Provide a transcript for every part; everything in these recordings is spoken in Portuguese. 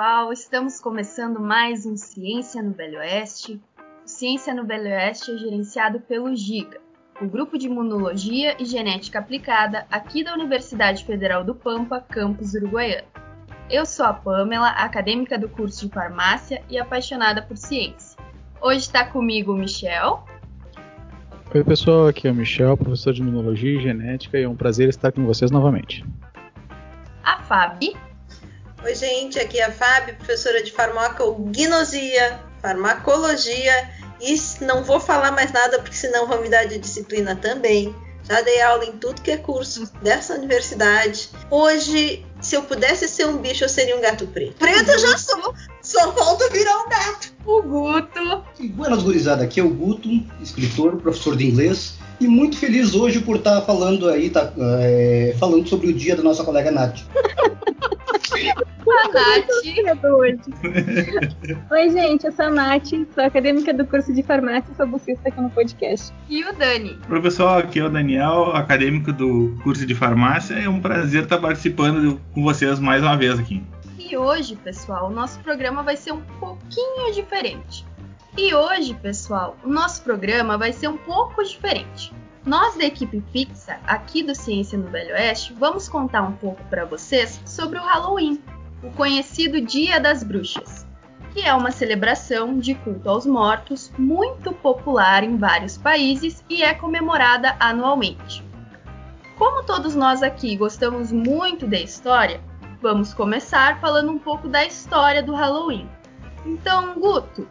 Olá pessoal, estamos começando mais um Ciência no Velho Oeste. O Ciência no Velho Oeste é gerenciado pelo GIGA, o Grupo de Imunologia e Genética Aplicada aqui da Universidade Federal do Pampa, campus uruguaiano. Eu sou a Pamela, acadêmica do curso de farmácia e apaixonada por ciência. Hoje está comigo o Michel. Oi pessoal, aqui é o Michel, professor de Imunologia e Genética e é um prazer estar com vocês novamente. A Fabi. Oi gente, aqui é a Fabi, professora de farmacognosia, farmacologia e não vou falar mais nada porque senão vão me dar de disciplina também. Já dei aula em tudo que é curso dessa universidade. Hoje, se eu pudesse ser um bicho, eu seria um gato preto. Preto eu já sou, só falta virar um gato. O Guto. Buenas gurizada, aqui é o Guto, escritor, professor de inglês e muito feliz hoje por estar falando aí, tá, é, falando sobre o dia da nossa colega Nath. A Nath. Oi, gente, eu sou a Nath, sou acadêmica do curso de farmácia e sou bolsista aqui no podcast. E o Dani. Oi, pessoal, aqui é o Daniel, acadêmico do curso de farmácia. É um prazer estar participando com vocês mais uma vez aqui. E hoje, pessoal, o nosso programa vai ser um pouquinho diferente. E hoje, pessoal, o nosso programa vai ser um pouco diferente. Nós da equipe fixa aqui do Ciência no Velho Oeste vamos contar um pouco para vocês sobre o Halloween, o conhecido Dia das Bruxas, que é uma celebração de culto aos mortos muito popular em vários países e é comemorada anualmente. Como todos nós aqui gostamos muito da história, vamos começar falando um pouco da história do Halloween. Então, Guto,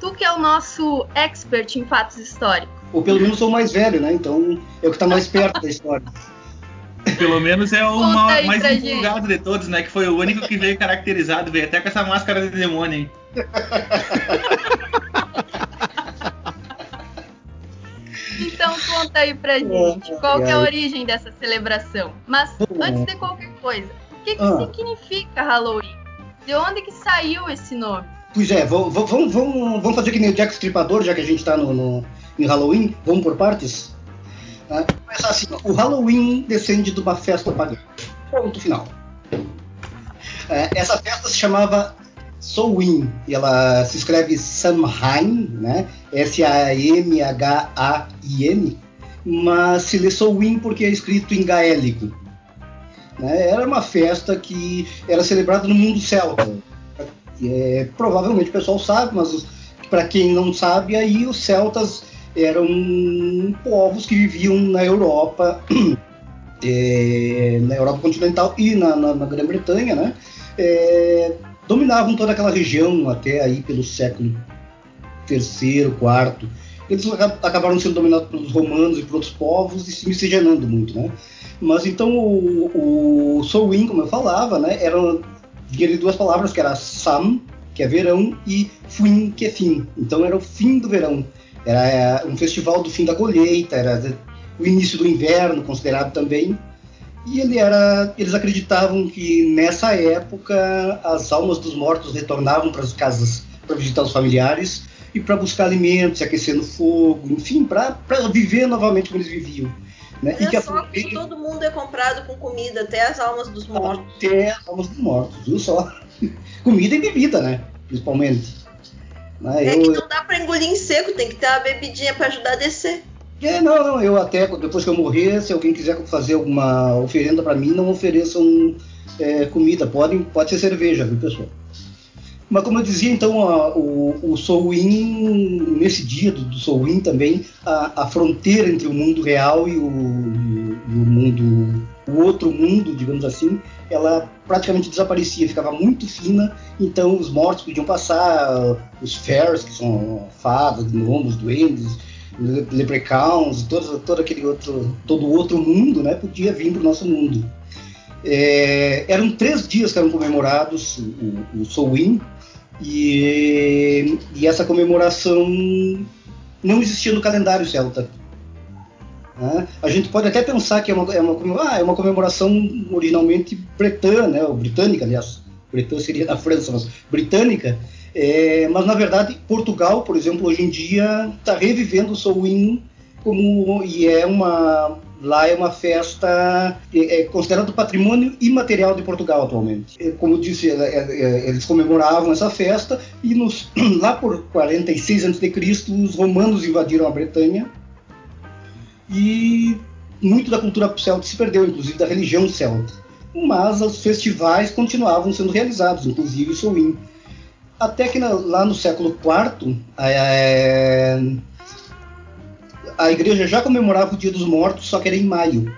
tu que é o nosso expert em fatos históricos. Ou pelo menos sou o mais velho, né? Então é o que está mais perto da história. Pelo menos é o ma- mais empolgado de todos, né? Que foi o único que veio caracterizado, veio até com essa máscara de demônio, hein? Então conta aí pra gente, qual que é a origem dessa celebração? Mas antes de qualquer coisa, o que, que Ah. significa Halloween? De onde que saiu esse nome? Pois é, vamos, vamos, vamos, fazer que nem o Jack Stripador, já que a gente está no, no, em Halloween, vamos por partes? Né? Assim, o Halloween descende de uma festa pagã. Ponto final. É, essa festa se chamava Samhain, e ela se escreve Samhain, né? S-A-M-H-A-I-N, mas se lê Samhain porque é escrito em gaélico. Né? Era uma festa que era celebrada no mundo celta. É, provavelmente o pessoal sabe, mas para quem não sabe, aí os celtas eram povos que viviam na Europa, é, na Europa continental e na, na- na Grã-Bretanha, né? É, dominavam toda aquela região até aí pelo século terceiro, quarto. Eles aca- acabaram sendo dominados pelos romanos e por outros povos e se miscigenando muito, né? Mas então o, o Samhain, como eu falava, né, era vinha de duas palavras que era Sam, que é verão, e Fuin, que é fim. Então era o fim do verão. Era é, um festival do fim da colheita, era o início do inverno, considerado também. E ele era, eles acreditavam que nessa época as almas dos mortos retornavam para as casas para visitar os familiares e para buscar alimentos, se aquecer no fogo, enfim, para viver novamente como eles viviam. Né? E que Olha a só fogueira- todo mundo é comprado com comida, até as almas dos mortos. até as almas dos mortos, viu só? Comida e bebida, né? Principalmente. Né, É eu- que não dá pra engolir em seco, tem que ter uma bebidinha pra ajudar a descer. É, não, não, eu até, depois que eu morrer, se alguém quiser fazer alguma oferenda pra mim, não ofereçam é, comida, podem, pode ser cerveja, viu, pessoal? Mas como eu dizia, então, a- o, o Samhain, nesse dia do, do Samhain também, a, a fronteira entre o mundo real e o, e o mundo, o outro mundo, digamos assim, ela praticamente desaparecia, ficava muito fina, então os mortos podiam passar, os fairs, que são fadas, gnomos, duendes, le- leprechauns, todo, todo aquele outro, todo outro mundo, né, podia vir para o nosso mundo. É, eram três dias que eram comemorados o, o Samhain, e, e essa comemoração não existia no calendário celta. Né? A gente pode até pensar que é uma, é uma, ah, é uma comemoração originalmente bretã, né, ou britânica, aliás, bretã seria da França, mas britânica, é, mas na verdade Portugal, por exemplo, hoje em dia está revivendo o Samhain como e é uma lá é uma festa é, é considerado patrimônio imaterial de Portugal atualmente. É, como disse, é, é, eles comemoravam essa festa e nos, lá por 46 a.C. os romanos invadiram a Bretanha e muito da cultura celta se perdeu, inclusive da religião celta. Mas os festivais continuavam sendo realizados, inclusive o Samhain. Até que na, lá no século IV, a igreja já comemorava o Dia dos Mortos, só que era em maio.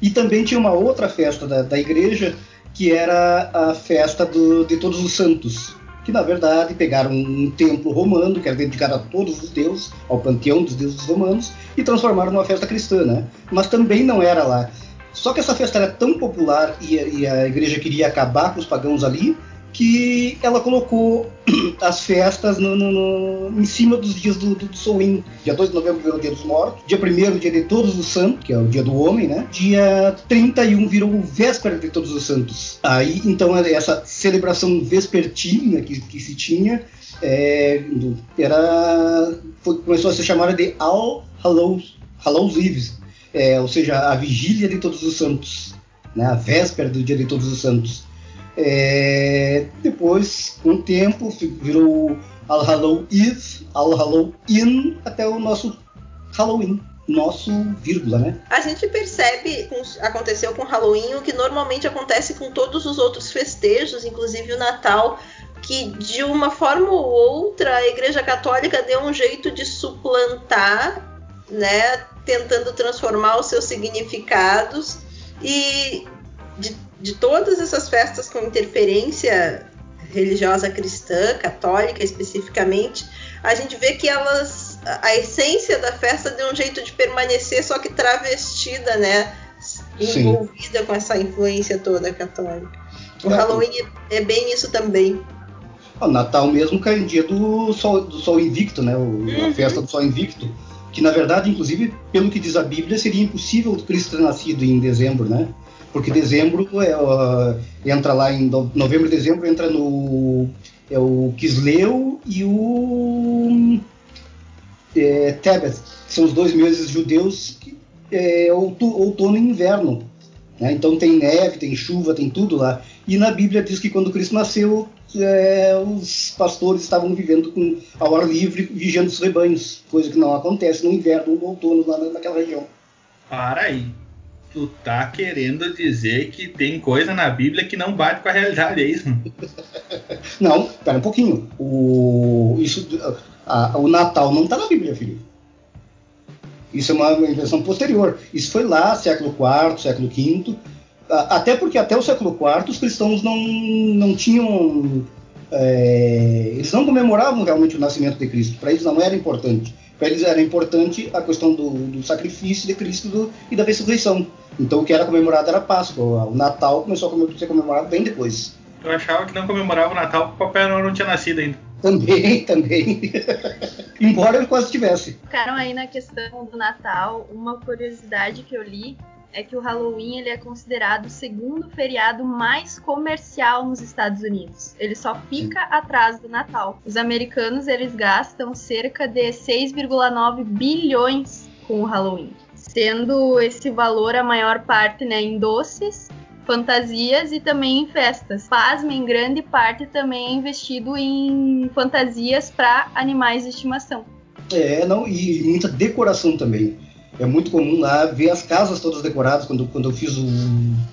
E também tinha uma outra festa da, da igreja, que era a festa do, de Todos os Santos, que na verdade pegaram um templo romano, que era dedicado a todos os deuses, ao panteão dos deuses romanos, e transformaram numa festa cristã, né? Mas também não era lá. Só que essa festa era tão popular e, e a igreja queria acabar com os pagãos ali, que ela colocou as festas no, no, no, em cima dos dias do, do, do Samhain. Dia 2 de novembro virou o Dia dos Mortos, dia 1 o Dia de Todos os Santos, que é o Dia do Homem, né? Dia 31 virou o Véspera de Todos os Santos. Aí, então, essa celebração vespertina que, que se tinha é, era, foi, começou a ser chamada de All Hallows, Hallows Eves, é, ou seja, a vigília de Todos os Santos, né? a véspera do Dia de Todos os Santos. É, depois, com o tempo, virou All Hallow Eve, All Hallow In, até o nosso Halloween nosso vírgula, né? A gente percebe, aconteceu com Halloween, o que normalmente acontece com todos os outros festejos, inclusive o Natal, que de uma forma ou outra a Igreja Católica deu um jeito de suplantar, né, tentando transformar os seus significados e de todas essas festas com interferência religiosa cristã, católica especificamente, a gente vê que elas a essência da festa deu um jeito de permanecer, só que travestida, né? Envolvida Sim. com essa influência toda católica. O é, Halloween é bem isso também. O Natal mesmo cai em dia do Sol, do Sol Invicto, né? O, uhum. A festa do Sol Invicto. Que na verdade, inclusive, pelo que diz a Bíblia, seria impossível Cristo ter nascido em dezembro, né? Porque dezembro é, entra lá em novembro e dezembro entra no é o Kisleu e o é, Tebet, são os dois meses judeus que é outono e inverno. Né? Então tem neve, tem chuva, tem tudo lá. E na Bíblia diz que quando Cristo nasceu, é, os pastores estavam vivendo com, ao ar livre, vigiando os rebanhos, coisa que não acontece no inverno no outono lá naquela região. Para aí tu tá querendo dizer que tem coisa na Bíblia que não bate com a realidade, é isso? não, pera um pouquinho. O, isso, a, o Natal não tá na Bíblia, filho. Isso é uma invenção posterior. Isso foi lá, século IV, século V. Até porque até o século IV os cristãos não, não tinham. É, eles não comemoravam realmente o nascimento de Cristo. Para eles não era importante. Para eles era importante a questão do, do sacrifício de Cristo do, e da ressurreição. Então o que era comemorado era a Páscoa. O Natal começou a ser comemorado bem depois. Eu achava que não comemorava o Natal porque o Papai Noel não tinha nascido ainda. Também, também. Embora ele quase tivesse. Ficaram aí na questão do Natal, uma curiosidade que eu li é que o Halloween ele é considerado o segundo feriado mais comercial nos Estados Unidos. Ele só fica atrás do Natal. Os americanos eles gastam cerca de 6,9 bilhões com o Halloween, sendo esse valor a maior parte né, em doces, fantasias e também em festas. Pasmem, grande parte também é investido em fantasias para animais de estimação. É, não, e muita decoração também é muito comum lá ver as casas todas decoradas. Quando, quando eu fiz o,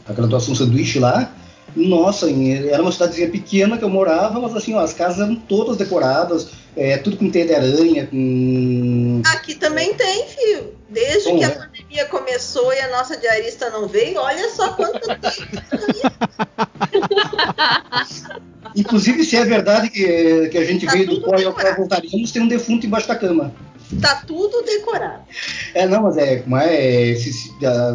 a graduação sanduíche lá, nossa, era uma cidadezinha pequena que eu morava, mas assim, ó, as casas eram todas decoradas, é, tudo com teia de aranha, com. Aqui também tem, filho. Desde Bom, que a é. pandemia começou e a nossa diarista não veio, olha só quanto tem. Inclusive, se é verdade que, que a gente tá veio do pó e ao voltaríamos, tem um defunto embaixo da cama. Tá tudo decorado. É, não, mas é, como é, se,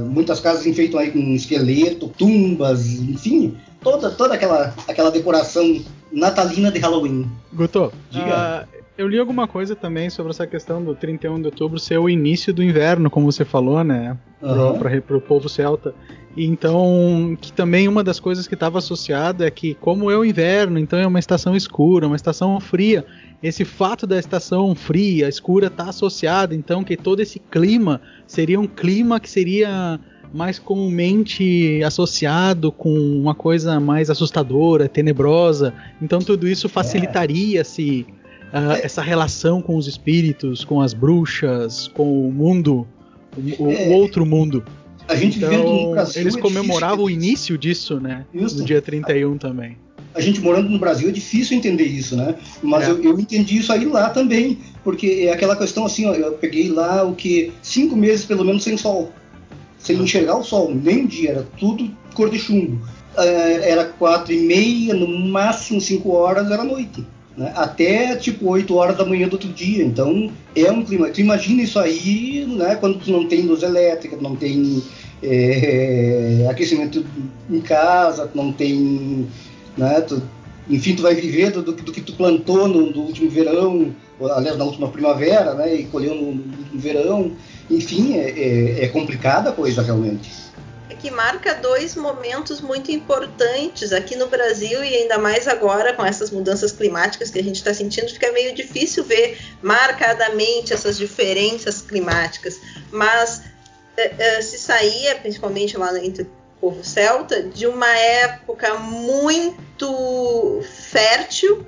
muitas casas enfeitam aí com esqueleto, tumbas, enfim, toda, toda aquela, aquela decoração natalina de Halloween. Guto, Diga. Uh, Eu li alguma coisa também sobre essa questão do 31 de outubro ser o início do inverno, como você falou, né? Aham. Para o povo celta. E Então, que também uma das coisas que estava associada é que, como é o inverno, então é uma estação escura, uma estação fria. Esse fato da estação fria, escura, está associado, então, que todo esse clima seria um clima que seria mais comumente associado com uma coisa mais assustadora, tenebrosa. Então, tudo isso facilitaria-se ah, essa relação com os espíritos, com as bruxas, com o mundo, o, o- É. o outro mundo. A gente vivendo no Então, Brasil. eles é comemoravam o difícil início disso, né? Isso. No dia 31 também. A gente morando no Brasil é difícil entender isso, né? Mas É. eu, eu entendi isso aí lá também, porque é aquela questão assim, ó, eu peguei lá o que cinco meses pelo menos sem sol, sem Uhum. enxergar o sol, nem um dia, era tudo cor de chumbo. Eh, Era quatro e meia, no máximo cinco horas era noite. né? Até tipo 8 horas da manhã do outro dia. Então é um clima. Tu imagina isso aí, né? Quando tu não tem luz elétrica, não tem eh, aquecimento em casa, não tem né? Tu, enfim, tu vai viver do, do, do que tu plantou no, no último verão, aliás, na última primavera, né? E colheu no, no último verão. Enfim, é, é, é complicada a coisa realmente. É que marca dois momentos muito importantes aqui no Brasil e ainda mais agora com essas mudanças climáticas que a gente está sentindo, fica meio difícil ver marcadamente essas diferenças climáticas. Mas eh, eh, se saía, principalmente lá entre povo celta, de uma época muito fértil,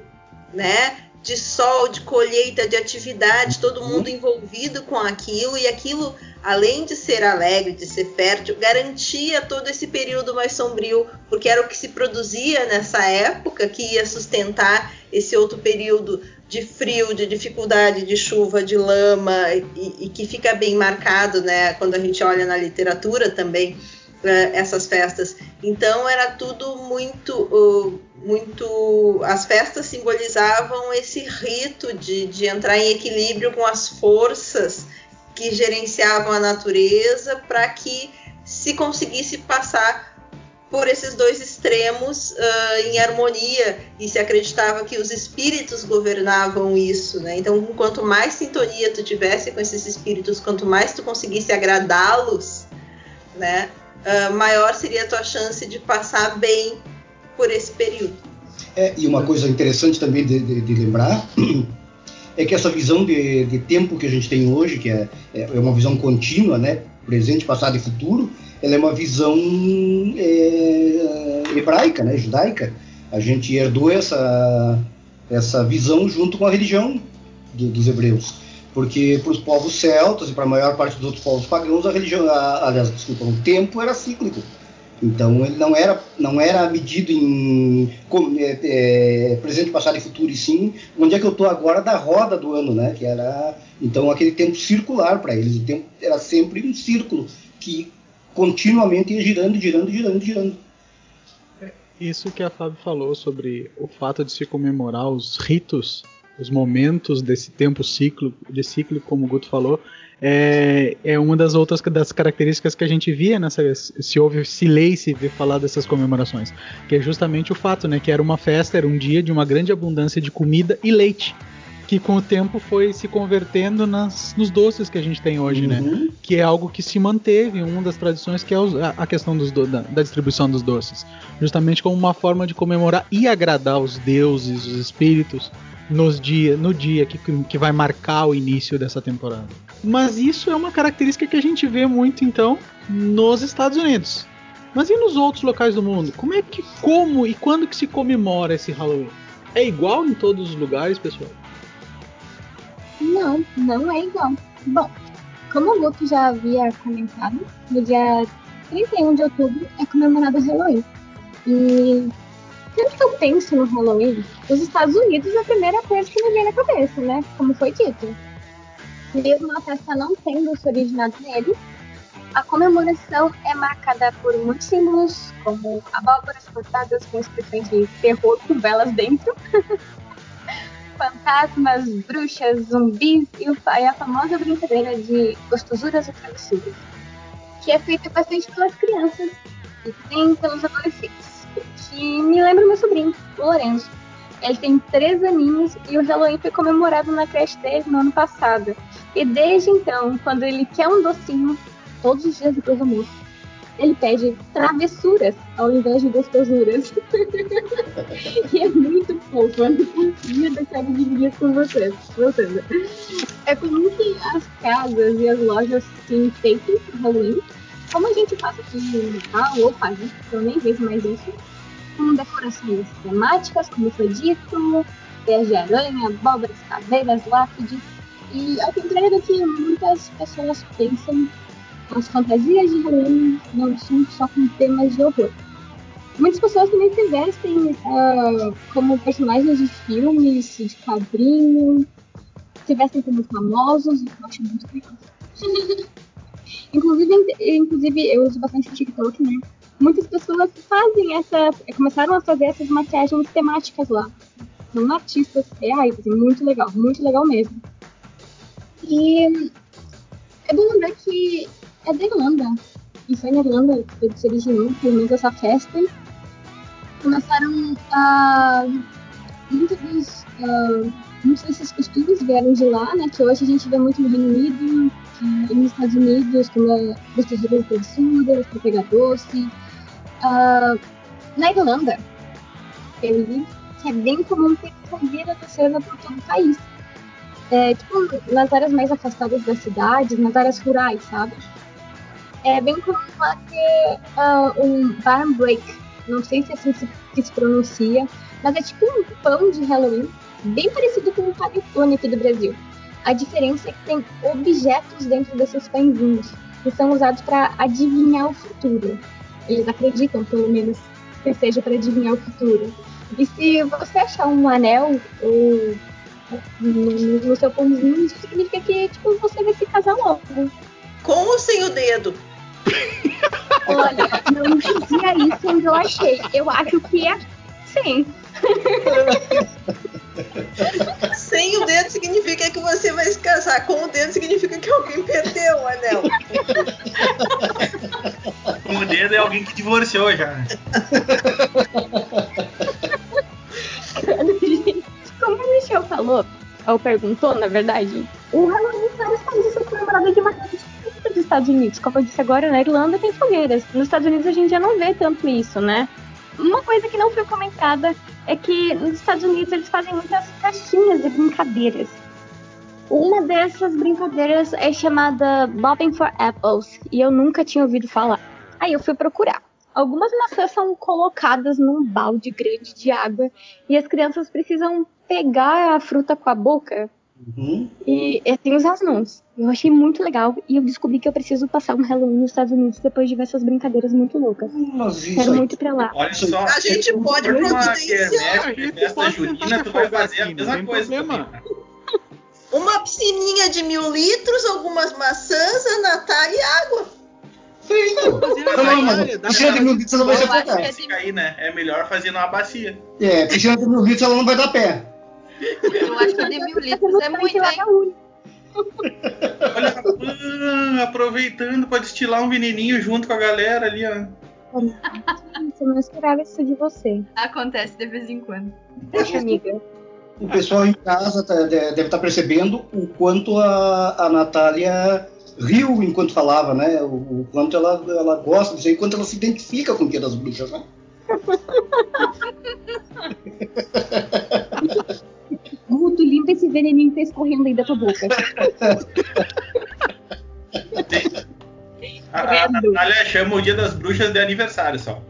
né? De sol, de colheita, de atividade, todo mundo envolvido com aquilo e aquilo além de ser alegre, de ser fértil, garantia todo esse período mais sombrio, porque era o que se produzia nessa época que ia sustentar esse outro período de frio, de dificuldade, de chuva, de lama, e, e que fica bem marcado, né, quando a gente olha na literatura também essas festas. Então era tudo muito, muito. As festas simbolizavam esse rito de, de entrar em equilíbrio com as forças que gerenciavam a natureza para que se conseguisse passar por esses dois extremos uh, em harmonia e se acreditava que os espíritos governavam isso, né? Então, quanto mais sintonia tu tivesse com esses espíritos, quanto mais tu conseguisse agradá-los, né? Uh, maior seria a tua chance de passar bem por esse período. É, e uma coisa interessante também de, de, de lembrar é que essa visão de, de, tempo que a gente tem hoje, que é, é uma visão contínua, né, presente, passado e futuro, ela é uma visão é, hebraica, né, judaica. A gente herdou essa, essa visão junto com a religião do, dos hebreus. Porque para os povos celtas e para a maior parte dos outros povos pagãos, a religião, a, aliás, desculpa, o tempo era cíclico. Então ele não era, não era medido em é, é, presente, passado e futuro, e sim onde é que eu estou agora da roda do ano, né? Que era então aquele tempo circular para eles. O tempo era sempre um círculo que continuamente ia girando, girando, girando, girando. Isso que a Fábio falou sobre o fato de se comemorar os ritos, os momentos desse tempo ciclo, de ciclo, como o Guto falou, é, é uma das outras das características que a gente via nessa se ouve se lê e se vê falar dessas comemorações, que é justamente o fato, né, que era uma festa, era um dia de uma grande abundância de comida e leite, que com o tempo foi se convertendo nas, nos doces que a gente tem hoje, né, Uhum. que é algo que se manteve, uma das tradições que é a, questão do- da, da distribuição dos doces, justamente como uma forma de comemorar e agradar os deuses, os espíritos nos dia, no dia que, que vai marcar o início dessa temporada. Mas isso é uma característica que a gente vê muito então nos Estados Unidos. Mas e nos outros locais do mundo? Como é que, como e quando que se comemora esse Halloween? É igual em todos os lugares, pessoal? Não, não é igual. Bom, como o Guto já havia comentado, no dia 31 de outubro é comemorado o Halloween. E que eu penso no Halloween, os Estados Unidos é a primeira coisa que me vem na cabeça, né? Como foi dito. Mesmo a festa não tendo se originado nele, a comemoração é marcada por muitos símbolos, como abóboras cortadas com inscrições de terror com velas dentro, fantasmas, bruxas, zumbis e, a famosa brincadeira de gostosuras e travessuras, que é feita bastante pelas crianças e também pelos adolescentes, que me lembra meu sobrinho, o Lorenzo. Ele tem três aninhos e o Halloween foi comemorado na creche dele no ano passado. E desde então, quando ele quer um docinho, todos os dias depois do almoço, ele pede travessuras ao invés de gostosuras. e é muito fofo, eu não conseguia deixar de dividir com vocês. É comum que as casas e as lojas se enfeitem Halloween, como a gente faz aqui no Natal, ou faz isso, eu nem vejo mais isso, com decorações temáticas, como foi dito, pés de aranha, abóboras, caveiras, lápides. E ao contrário do que muitas pessoas pensam, as fantasias de Halloween não são só com temas de horror. Muitas pessoas também se vestem uh, como personagens de filmes, de quadrinhos, se vestem como famosos, eu acho muito legal. inclusive, inclusive, eu uso bastante TikTok, né? Muitas pessoas fazem essa. começaram a fazer essas maquiagens temáticas lá. São artistas reais, assim, muito legal, muito legal mesmo. E é bom lembrar que é da Irlanda. E foi na Irlanda que se originou, pelo menos essa festa. Começaram a. Muitos dos. Uh, muitos desses costumes vieram de lá, né? Que hoje a gente vê muito no Reino Unido, nos Estados Unidos, como é de travessuras, para pegar doce. Uh, na Irlanda, que é bem comum ter fogueira acesa por todo o país. É, tipo, nas áreas mais afastadas das cidades, nas áreas rurais, sabe? É bem comum lá ter uh, um barn break. Não sei se é assim que se pronuncia, mas é tipo um pão de Halloween, bem parecido com o panetone aqui do Brasil. A diferença é que tem objetos dentro desses pãezinhos, que são usados para adivinhar o futuro. Eles acreditam, pelo menos, que seja para adivinhar o futuro. E se você achar um anel ou no, no seu pãozinho, isso significa que tipo, você vai se casar logo. Com ou sem o dedo? Olha, não dizia isso onde eu achei. Eu acho que é sim. Sem o dedo significa que você vai se casar. Com o dedo significa que alguém perdeu o anel. Com o dedo é alguém que divorciou já. Como o Michel falou, ou perguntou, na verdade, o Halloween em vários países foi comemorado de diferente dos Estados Unidos. Como eu disse agora, na Irlanda tem fogueiras. Nos Estados Unidos a gente já não vê tanto isso, né? Uma coisa que não foi comentada é que nos Estados Unidos eles fazem muitas caixinhas de brincadeiras. Uma dessas brincadeiras é chamada Bobbing for Apples e eu nunca tinha ouvido falar. Aí eu fui procurar. Algumas maçãs são colocadas num balde grande de água e as crianças precisam pegar a fruta com a boca Uhum. E, e tem os mãos. Eu achei muito legal e eu descobri que eu preciso passar um Halloween nos Estados Unidos depois de ver essas brincadeiras muito loucas. Quero muito pra lá. Olha só, a gente pode providenciar. Festa junina, tu vai fazer a mesma coisa. Uma piscininha de mil litros, algumas maçãs, a Natália e água. Sim, não, mas piscina de mil litros não vai ser Aí, né? É melhor fazer numa bacia. É, piscina de mil litros ela não vai dar pé. Eu acho que de mil litros é muito, hein? Olha, aproveitando para destilar um veneninho junto com a galera ali, ó. Eu não esperava isso de você. Acontece de vez em quando. Deixa, amiga. O pessoal em casa tá, deve estar tá percebendo o quanto a, a Natália riu enquanto falava, né? O, o quanto ela, ela gosta disso, o quanto ela se identifica com o Dia das Bruxas, né? Guto, limpa esse veneninho que tá escorrendo aí da tua boca. A, a Natália chama o dia das bruxas de aniversário só.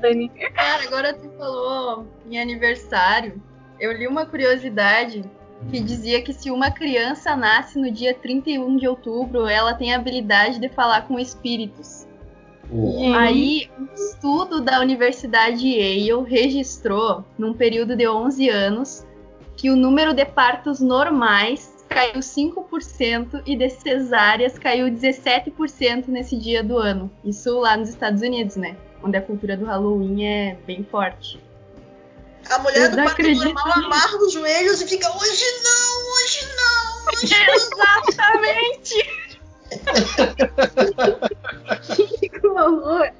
Dani. Cara, agora tu falou em aniversário. Eu li uma curiosidade que dizia que se uma criança nasce no dia 31 de outubro, ela tem a habilidade de falar com espíritos. Uhum. Aí, um estudo da Universidade Yale registrou, num período de 11 anos, que o número de partos normais caiu 5% e de cesáreas caiu 17% nesse dia do ano. Isso lá nos Estados Unidos, né? Onde a cultura do Halloween é bem forte. A mulher do parto normal amarra os joelhos e fica: hoje não, hoje não, hoje não. Exatamente! Que horror!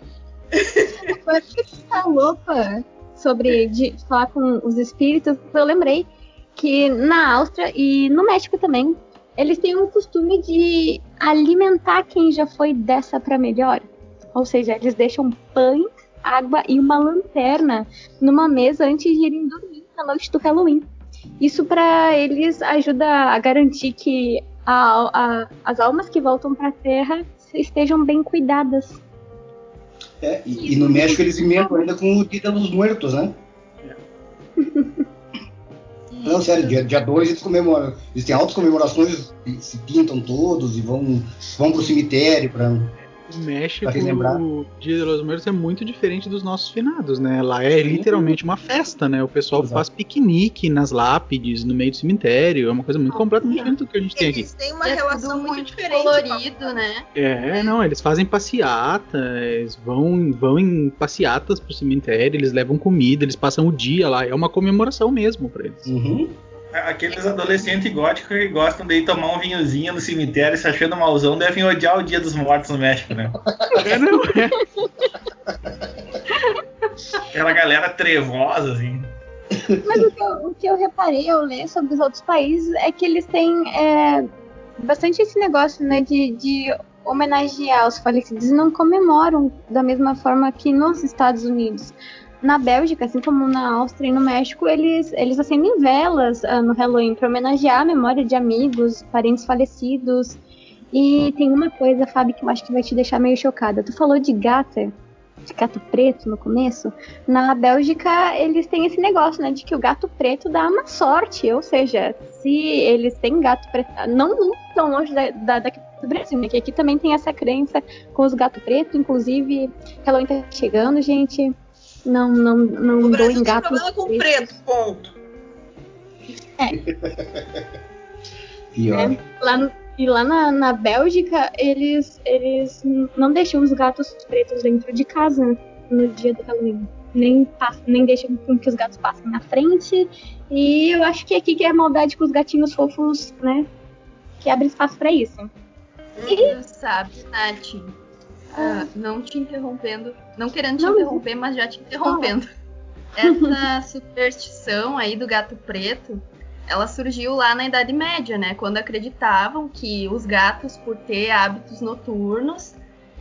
Por que você louca? sobre de falar com os espíritos, eu lembrei que na Áustria e no México também, eles têm um costume de alimentar quem já foi dessa para melhor. Ou seja, eles deixam pães, água e uma lanterna numa mesa antes de irem dormir na noite do Halloween. Isso para eles ajuda a garantir que a, a, as almas que voltam para a Terra estejam bem cuidadas. É, e, e, no México eles emendam ainda com o Dia dos Muertos, né? Não, sério, dia 2 eles comemoram. Eles têm altas comemorações, se pintam todos e vão, vão pro cemitério para o México, o Dia de los Muertos é muito diferente dos nossos finados, né? Lá é literalmente uma festa, né? O pessoal Exato. faz piquenique nas lápides, no meio do cemitério. É uma coisa muito completamente diferente do que a gente tem aqui. Eles têm uma é relação muito, muito diferente. colorido, né? É, não, eles fazem passeatas, vão, vão em passeatas pro cemitério, eles levam comida, eles passam o dia lá. É uma comemoração mesmo pra eles. Uhum. Aqueles adolescentes góticos que gostam de ir tomar um vinhozinho no cemitério se achando malzão devem odiar o Dia dos Mortos no México, né? É, não é? Aquela galera trevosa, assim. Mas o que, eu, o que eu reparei ao ler sobre os outros países é que eles têm é, bastante esse negócio, né, de, de homenagear os falecidos e não comemoram da mesma forma que nos Estados Unidos na Bélgica, assim como na Áustria e no México, eles, eles acendem velas uh, no Halloween para homenagear a memória de amigos, parentes falecidos. E tem uma coisa, Fábio, que eu acho que vai te deixar meio chocada. Tu falou de gata, de gato preto no começo. Na Bélgica, eles têm esse negócio, né, de que o gato preto dá uma sorte. Ou seja, se eles têm gato preto, não, não tão longe da, da, daqui do Brasil, né, que aqui também tem essa crença com os gatos pretos. Inclusive, Halloween tá chegando, gente não, não, não o dou engato. problema com preto, ponto. É. Pior. É, lá no, e lá na, na Bélgica, eles, eles não deixam os gatos pretos dentro de casa no dia do Halloween. Nem, nem deixam que os gatos passem na frente. E eu acho que aqui que é a maldade com os gatinhos fofos, né? Que abre espaço para isso. E... Sabe, Nath? Ah, não te interrompendo, não querendo te não, interromper, mas já te interrompendo. Essa superstição aí do gato preto, ela surgiu lá na Idade Média, né? Quando acreditavam que os gatos, por ter hábitos noturnos,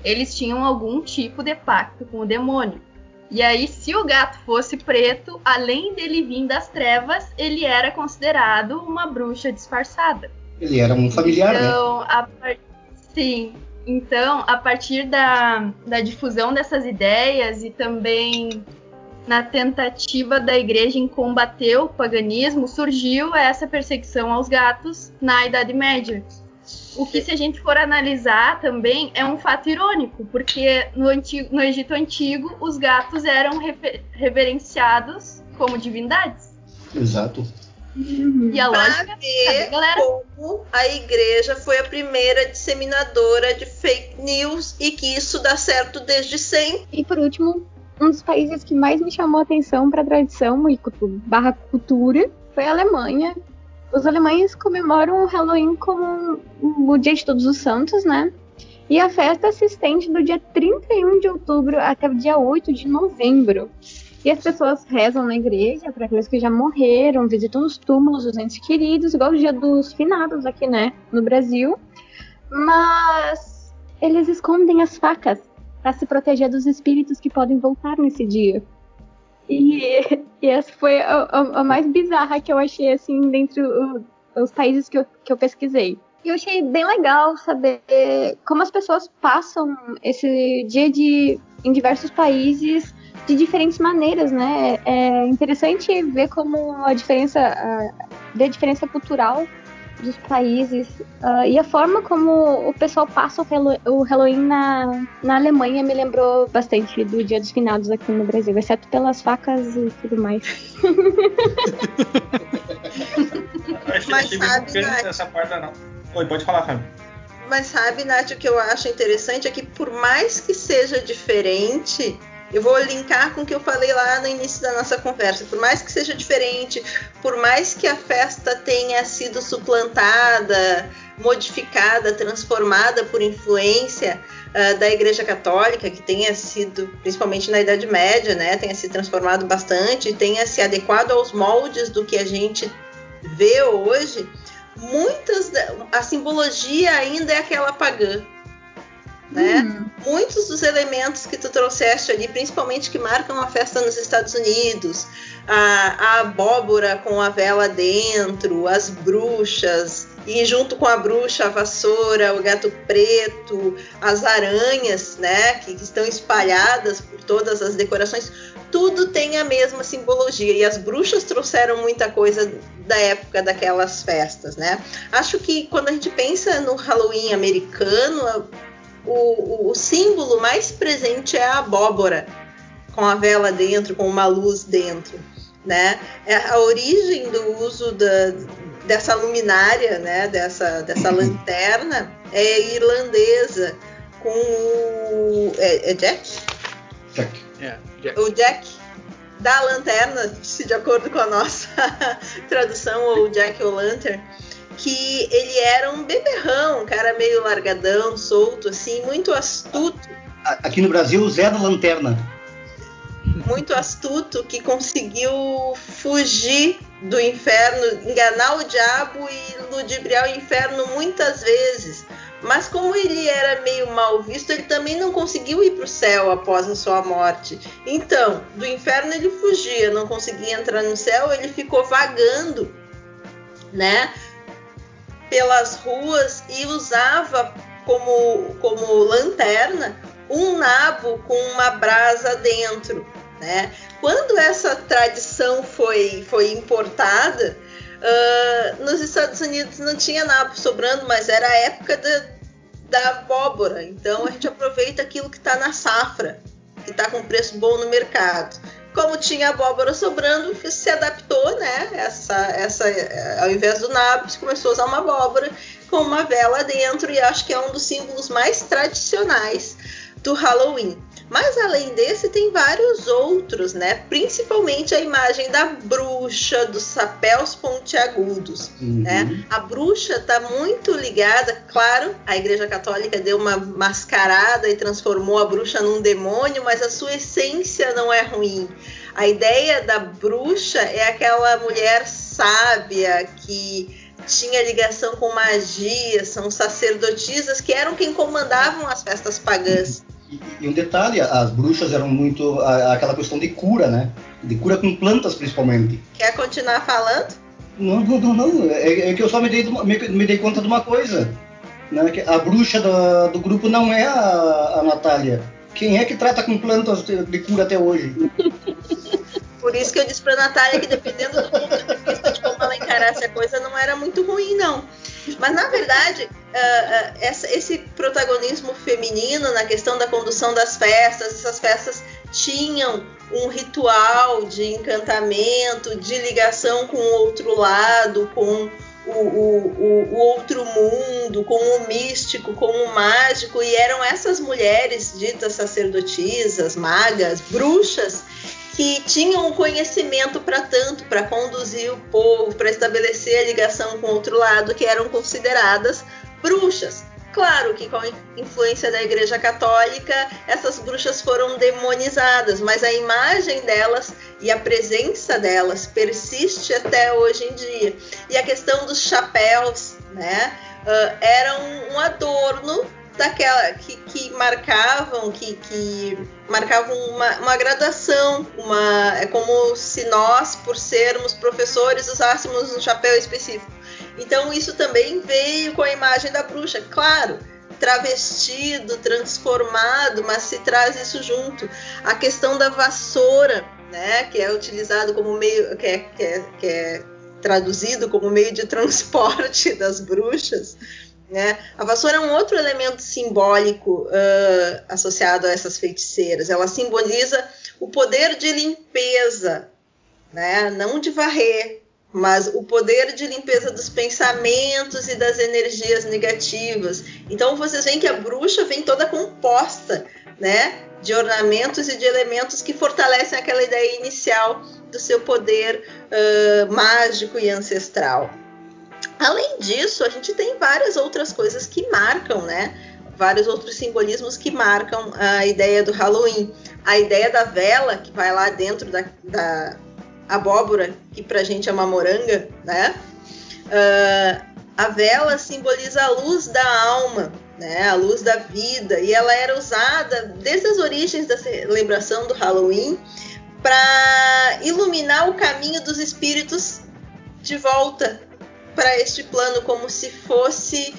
eles tinham algum tipo de pacto com o demônio. E aí, se o gato fosse preto, além dele vir das trevas, ele era considerado uma bruxa disfarçada. Ele era um familiar, então, né? A par... Sim, então, a partir da, da difusão dessas ideias e também na tentativa da igreja em combater o paganismo, surgiu essa perseguição aos gatos na Idade Média. O que, se a gente for analisar também, é um fato irônico, porque no, antigo, no Egito Antigo os gatos eram refer, reverenciados como divindades. Exato. Uhum. E a lógica, pra ver galera? como a igreja foi a primeira disseminadora de fake news e que isso dá certo desde sempre. E por último, um dos países que mais me chamou a atenção para a tradição e barra cultura foi a Alemanha. Os alemães comemoram o Halloween como o Dia de Todos os Santos, né? E a festa se estende do dia 31 de outubro até o dia 8 de novembro. E as pessoas rezam na igreja para aqueles que já morreram, visitam os túmulos dos entes queridos, igual o dia dos finados aqui, né, no Brasil. Mas eles escondem as facas para se proteger dos espíritos que podem voltar nesse dia. E, e essa foi a, a, a, mais bizarra que eu achei, assim, dentre os países que eu, que eu pesquisei. E eu achei bem legal saber como as pessoas passam esse dia de, em diversos países de diferentes maneiras, né? É interessante ver como a diferença, ver a diferença cultural dos países uh, e a forma como o pessoal passa o, Halloween na, na Alemanha me lembrou bastante do Dia dos Finados aqui no Brasil, exceto pelas facas e tudo mais. Mas sabe, Nath, essa parte não. Oi, pode falar, Fábio. Mas sabe, Nath, o que eu acho interessante é que por mais que seja diferente, eu vou linkar com o que eu falei lá no início da nossa conversa. Por mais que seja diferente, por mais que a festa tenha sido suplantada, modificada, transformada por influência uh, da Igreja Católica, que tenha sido, principalmente na Idade Média, né, tenha se transformado bastante, tenha se adequado aos moldes do que a gente vê hoje, muitas a simbologia ainda é aquela pagã né? Uhum. Muitos dos elementos que tu trouxeste ali, principalmente que marcam a festa nos Estados Unidos, a, a abóbora com a vela dentro, as bruxas, e junto com a bruxa, a vassoura, o gato preto, as aranhas, né, que, que, estão espalhadas por todas as decorações, tudo tem a mesma simbologia. E as bruxas trouxeram muita coisa da época daquelas festas, né? Acho que quando a gente pensa no Halloween americano, o, o, símbolo mais presente é a abóbora, com a vela dentro, com uma luz dentro. Né? É a origem do uso da, dessa luminária, né? dessa, dessa uhum. lanterna, é irlandesa, com o. É, é Jack? Jack. É, Jack. O Jack da lanterna, se de acordo com a nossa tradução, ou Jack O'Lantern, que ele era um beberrão, um cara meio largadão, solto, assim, muito astuto. Aqui no Brasil, o Zé da Lanterna. Muito astuto, que conseguiu fugir do inferno, enganar o diabo e ludibriar o inferno muitas vezes. Mas como ele era meio mal visto, ele também não conseguiu ir para o céu após a sua morte. Então, do inferno ele fugia, não conseguia entrar no céu, ele ficou vagando, né? Pelas ruas e usava como, como lanterna um nabo com uma brasa dentro. Né? Quando essa tradição foi, foi importada, uh, nos Estados Unidos não tinha nabo sobrando, mas era a época da, da abóbora. Então a gente aproveita aquilo que está na safra, que está com preço bom no mercado como tinha abóbora sobrando, se adaptou, né? Essa, essa, ao invés do nabo, se começou a usar uma abóbora com uma vela dentro e acho que é um dos símbolos mais tradicionais do Halloween. Mas além desse, tem vários outros, né? Principalmente a imagem da bruxa, dos chapéus pontiagudos. Uhum. Né? A bruxa está muito ligada, claro, a Igreja Católica deu uma mascarada e transformou a bruxa num demônio, mas a sua essência não é ruim. A ideia da bruxa é aquela mulher sábia que tinha ligação com magia, são sacerdotisas que eram quem comandavam as festas pagãs. E, um detalhe, as bruxas eram muito a, aquela questão de cura, né? De cura com plantas, principalmente. Quer continuar falando? Não, não, não, não. É, é que eu só me dei, me, me, dei conta de uma coisa. Né? Que a bruxa do, do grupo não é a, a Natália. Quem é que trata com plantas de, de cura até hoje? Por isso que eu disse pra Natália que dependendo do ponto de vista de como ela encarasse a coisa, não era muito ruim, não. Mas na verdade, uh, essa, esse protagonismo feminino na questão da condução das festas, essas festas tinham um ritual de encantamento, de ligação com o outro lado, com o, o, o, outro mundo, com o místico, com o mágico, e eram essas mulheres ditas sacerdotisas, magas, bruxas, que tinham o conhecimento para tanto, para conduzir o povo, para estabelecer a ligação com o outro lado, que eram consideradas bruxas. Claro que com a influência da Igreja Católica, essas bruxas foram demonizadas, mas a imagem delas e a presença delas persiste até hoje em dia. E a questão dos chapéus, né, uh, era um, um adorno daquela que, que marcavam que, que marcavam uma, uma graduação uma é como se nós por sermos professores usássemos um chapéu específico então isso também veio com a imagem da bruxa claro travestido transformado mas se traz isso junto a questão da vassoura né que é utilizado como meio que é, que é, que é traduzido como meio de transporte das bruxas né? A vassoura é um outro elemento simbólico uh, associado a essas feiticeiras. Ela simboliza o poder de limpeza, né? não de varrer, mas o poder de limpeza dos pensamentos e das energias negativas. Então vocês veem que a bruxa vem toda composta, né? de ornamentos e de elementos que fortalecem aquela ideia inicial do seu poder uh, mágico e ancestral. Além disso, a gente tem várias outras coisas que marcam, né? Vários outros simbolismos que marcam a ideia do Halloween. A ideia da vela, que vai lá dentro da, da abóbora, que pra gente é uma moranga, né? Uh, a vela simboliza a luz da alma, né? A luz da vida, e ela era usada desde as origens da celebração do Halloween para iluminar o caminho dos espíritos de volta para este plano, como se fosse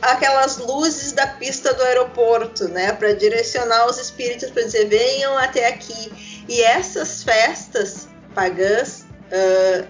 aquelas luzes da pista do aeroporto, né, para direcionar os espíritos para dizer venham até aqui. E essas festas pagãs uh,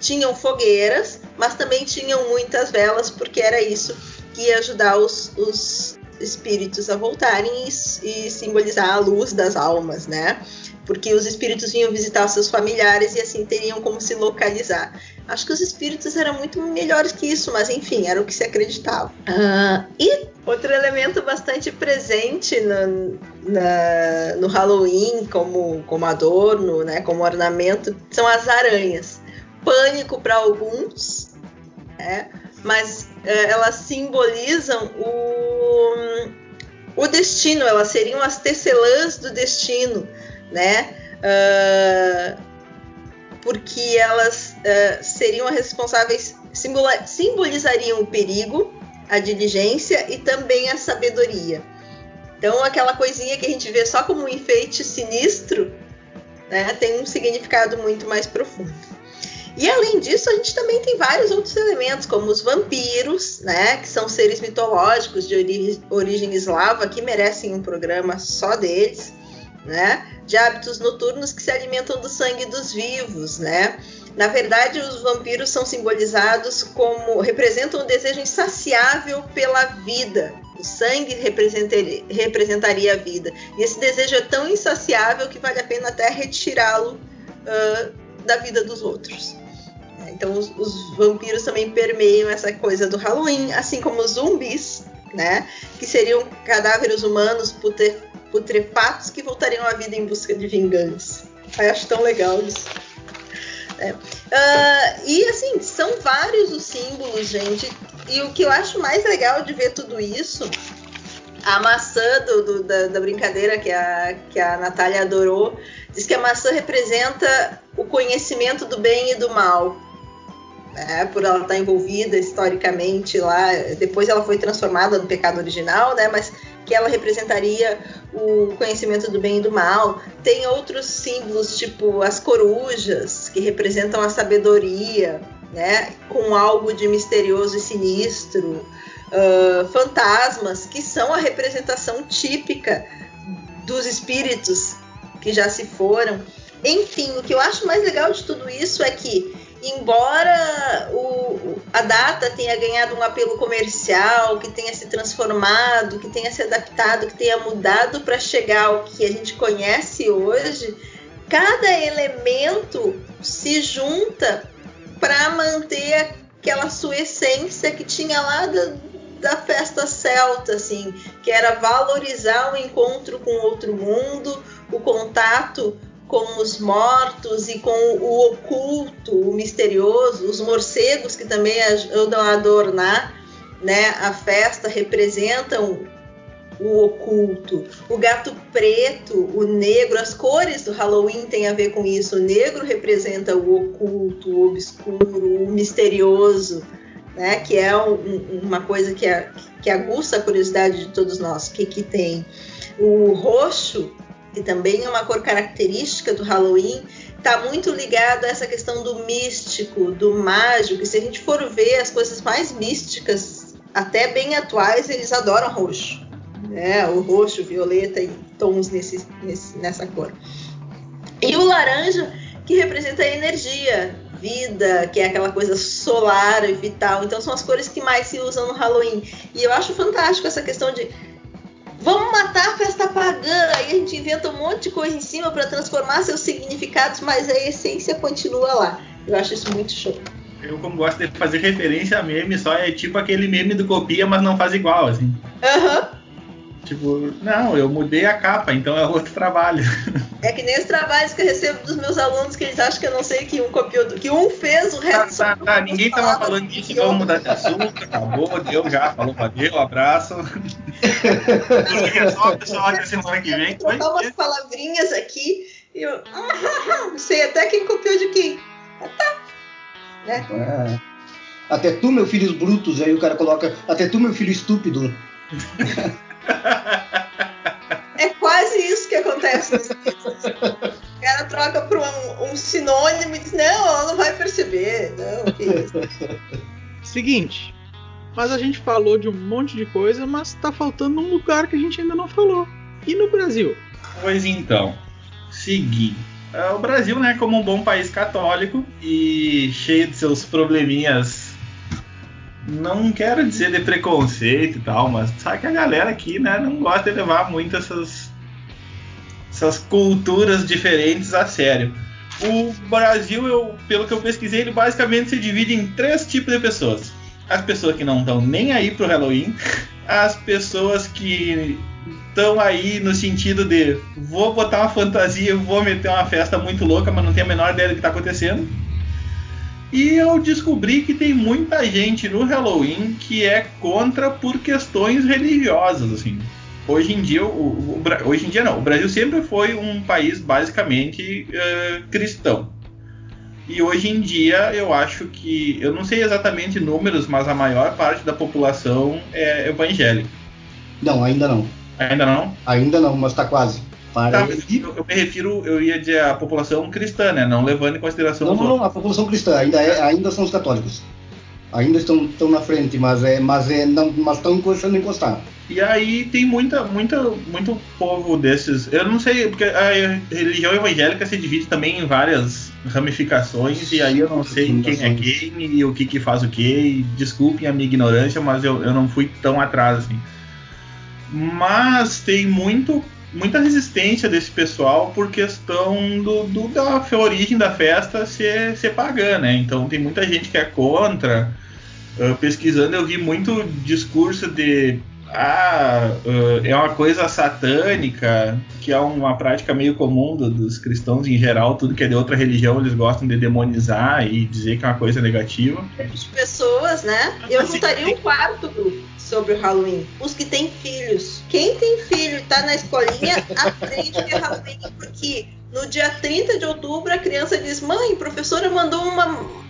tinham fogueiras, mas também tinham muitas velas, porque era isso que ia ajudar os, os espíritos a voltarem e, e simbolizar a luz das almas, né? Porque os espíritos vinham visitar os seus familiares e assim teriam como se localizar. Acho que os espíritos eram muito melhores que isso, mas enfim, era o que se acreditava. Uh, e outro elemento bastante presente no, na, no Halloween, como, como adorno, né, como ornamento, são as aranhas. Pânico para alguns, né, mas uh, elas simbolizam o, o destino, elas seriam as tecelãs do destino né? Uh, porque elas uh, seriam responsáveis, simbolizariam o perigo, a diligência e também a sabedoria. Então, aquela coisinha que a gente vê só como um enfeite sinistro, né, tem um significado muito mais profundo. E além disso, a gente também tem vários outros elementos, como os vampiros, né, que são seres mitológicos de origem, origem eslava, que merecem um programa só deles né? De hábitos noturnos que se alimentam do sangue dos vivos, né? Na verdade, os vampiros são simbolizados como representam um desejo insaciável pela vida. O sangue representaria, a vida. E esse desejo é tão insaciável que vale a pena até retirá-lo uh, da vida dos outros. Então, os, os, vampiros também permeiam essa coisa do Halloween, assim como os zumbis, né? Que seriam cadáveres humanos putrefatos que voltariam à vida em busca de vingança. Eu acho tão legal isso. É. Uh, e assim, são vários os símbolos, gente. E o que eu acho mais legal de ver tudo isso, a maçã do, do, da, da, brincadeira que a, que a Natália adorou, diz que a maçã representa o conhecimento do bem e do mal. Né, por ela estar envolvida historicamente lá, depois ela foi transformada no pecado original, né? Mas que ela representaria o conhecimento do bem e do mal. Tem outros símbolos, tipo as corujas, que representam a sabedoria, né? Com algo de misterioso e sinistro. Uh, fantasmas, que são a representação típica dos espíritos que já se foram. Enfim, o que eu acho mais legal de tudo isso é que embora o, a data tenha ganhado um apelo comercial, que tenha se transformado, que tenha se adaptado, que tenha mudado para chegar ao que a gente conhece hoje, cada elemento se junta para manter aquela sua essência que tinha lá da, da festa celta, assim, que era valorizar o encontro com outro mundo, o contato com os mortos e com o oculto, o misterioso, os morcegos que também ajudam a adornar né, a festa, representam o oculto. O gato preto, o negro, as cores do Halloween têm a ver com isso. O negro representa o oculto, o obscuro, o misterioso, né, que é um, uma coisa que, é, que aguça a curiosidade de todos nós. O que, que tem? O roxo que também é uma cor característica do Halloween, está muito ligado a essa questão do místico, do mágico. E se a gente for ver as coisas mais místicas, até bem atuais, eles adoram roxo. Né? O roxo, violeta e tons nesse, nesse, nessa cor. E o laranja, que representa a energia, vida, que é aquela coisa solar e vital. Então são as cores que mais se usam no Halloween. E eu acho fantástico essa questão de Vamos matar a festa pagã. Aí a gente inventa um monte de coisa em cima para transformar seus significados, mas a essência continua lá. Eu acho isso muito show. Eu, como gosto de fazer referência a meme, só é tipo aquele meme do copia, mas não faz igual, assim. Aham. Uhum. Tipo, não, eu mudei a capa, então é outro trabalho. É que nem os trabalhos que eu recebo dos meus alunos que eles acham que eu não sei que um copiou, do- que um fez, o Tá, resto tá, só tá, ninguém tava falando disso, vamos mudar de assunto, acabou, deu já, falou, valeu, abraço. É só o pessoal até semana que vem. Vou trocar umas palavrinhas aqui e eu. Não sei até quem copiou de quem. É. Até tu, meu filho brutos, aí o cara coloca, até tu, meu filho estúpido. É quase isso que acontece nos livros. O cara troca por um, um sinônimo e diz: Não, ela não vai perceber. Não, que isso. Seguinte, mas a gente falou de um monte de coisa, mas tá faltando um lugar que a gente ainda não falou. E no Brasil? Pois então, seguinte. é, O Brasil, né, como um bom país católico e cheio de seus probleminhas, não quero dizer de preconceito e tal, mas sabe que a galera aqui, né, não gosta de levar muito essas, essas culturas diferentes a sério. O Brasil, eu, pelo que eu pesquisei, ele basicamente se divide em três tipos de pessoas. As pessoas que não estão nem aí pro Halloween, as pessoas que estão aí no sentido de vou botar uma fantasia, vou meter uma festa muito louca, mas não tenho a menor ideia do que está acontecendo. E eu descobri que tem muita gente no Halloween que é contra por questões religiosas, assim. Hoje em dia, o, o- o hoje em dia não, o Brasil sempre foi um país basicamente eh, cristão. E hoje em dia eu acho que, eu não sei exatamente números, mas a maior parte da população é evangélica. Não, ainda não. Ainda não? Ainda não, mas tá quase. Para Tá, eu, eu me refiro, eu ia dizer a população cristã, né? Não levando em consideração Não, não, não, a população cristã ainda, é, ainda são os católicos. Ainda estão, estão na frente, mas é, mas é, não, mas estão encostando encostar. E aí tem muita, muita, muito povo desses. Eu não sei, porque a religião evangélica se divide também em várias ramificações, e aí eu não sei quem é quem e o que, que faz o que. Desculpem a minha ignorância, mas eu, eu não fui tão atrás assim. Mas tem muito, muita resistência desse pessoal por questão do, do- da origem da festa ser, ser pagã, né? Então tem muita gente que é contra. Ah, pesquisando eu vi muito discurso de ah, ah, é uma coisa satânica, que é uma prática meio comum do- dos cristãos em geral, tudo que é de outra religião eles gostam de demonizar e dizer que é uma coisa negativa. de pessoas, né? Eu Sim. juntaria um quarto grupo sobre o Halloween. Os que têm filhos. Quem tem filho e tá na escolinha, aprende que é Halloween, porque no dia 30 de outubro a criança diz: Mãe, a professora mandou uma-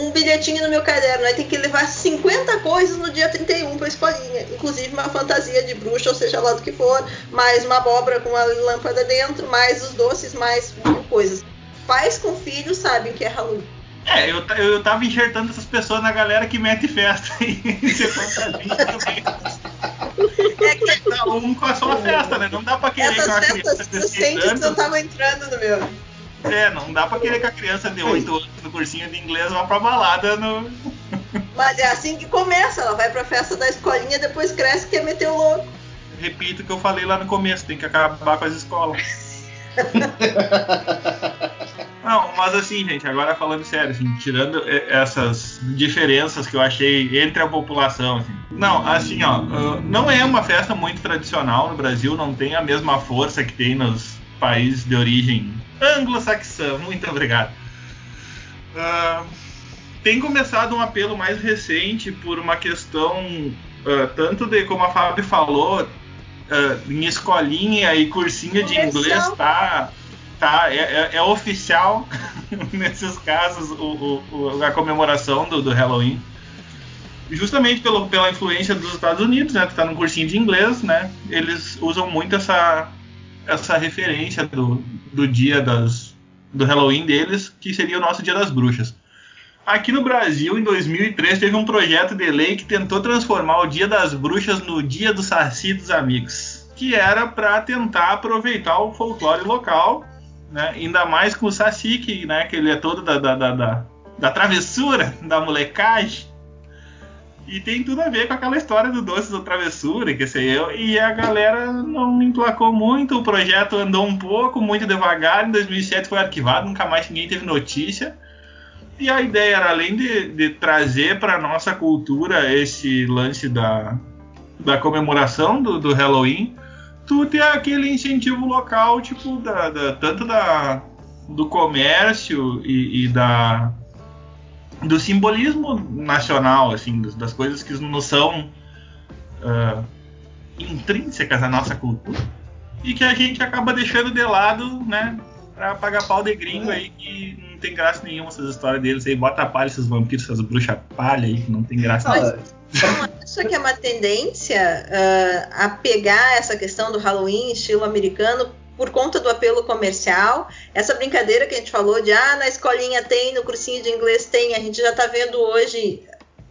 um bilhetinho no meu caderno. Aí tem que levar 50 coisas no dia 31 pra escolinha. Inclusive uma fantasia de bruxa, ou seja lá do que for, mais uma abóbora com uma lâmpada dentro, mais os doces, mais mil coisas. Pais com filhos sabem que é Halloween. É, eu, eu tava enxertando essas pessoas na galera que mete festa e ser fantasia também. É que Cada um com a sua festa, né? Não dá pra querer que uma criança de não estavam entrando no meu. É, não dá pra querer que a criança de 8 anos no cursinho de inglês vá pra balada no. Mas é assim que começa. Ela vai pra festa da escolinha, depois cresce e quer meter o louco. Repito o que eu falei lá no começo, tem que acabar com as escolas. Não, mas assim, gente, agora falando sério, assim, tirando essas diferenças que eu achei entre a população, assim. Não, assim, ó, ah, não é uma festa muito tradicional no Brasil, não tem a mesma força que tem nos países de origem anglo-saxã. Muito obrigado. Ah, tem começado um apelo mais recente por uma questão ah, tanto de como a Fábio falou ah, em escolinha e cursinho de inglês tá tá é, é- é oficial nesses casos o- o- a comemoração do, do Halloween. Justamente pelo, pela influência dos Estados Unidos né tu tá num cursinho de inglês né eles usam muito essa essa referência do, do dia das do Halloween deles que seria o nosso dia das bruxas. Aqui no Brasil, em 2003, teve um projeto de lei que tentou transformar o Dia das Bruxas no Dia do Saci dos Amigos, que era para tentar aproveitar o folclore local, né? ainda mais com o que, né, que ele é todo da, da, da, da, da travessura, da molecagem. E tem tudo a ver com aquela história do doce da travessura, que sei eu, e a galera não emplacou muito, o projeto andou um pouco, muito devagar, em 2007 foi arquivado, nunca mais ninguém teve notícia. E a ideia era, além de, de trazer para nossa cultura esse lance da, da comemoração do, do Halloween, tu ter aquele incentivo local, tipo, da, da tanto da, do comércio e, e, da do simbolismo nacional, assim, das coisas que não são uh, intrínsecas à nossa cultura e que a gente acaba deixando de lado, né, pra pagar pau de gringo aí que não tem graça nenhuma essas histórias deles aí, bota palha esses vampiros, essas bruxas palha aí que não tem graça nenhuma. Isso que é uma tendência uh, a pegar essa questão do Halloween estilo americano por conta do apelo comercial. Essa brincadeira que a gente falou de ah, na escolinha tem, no cursinho de inglês tem, a gente já está vendo hoje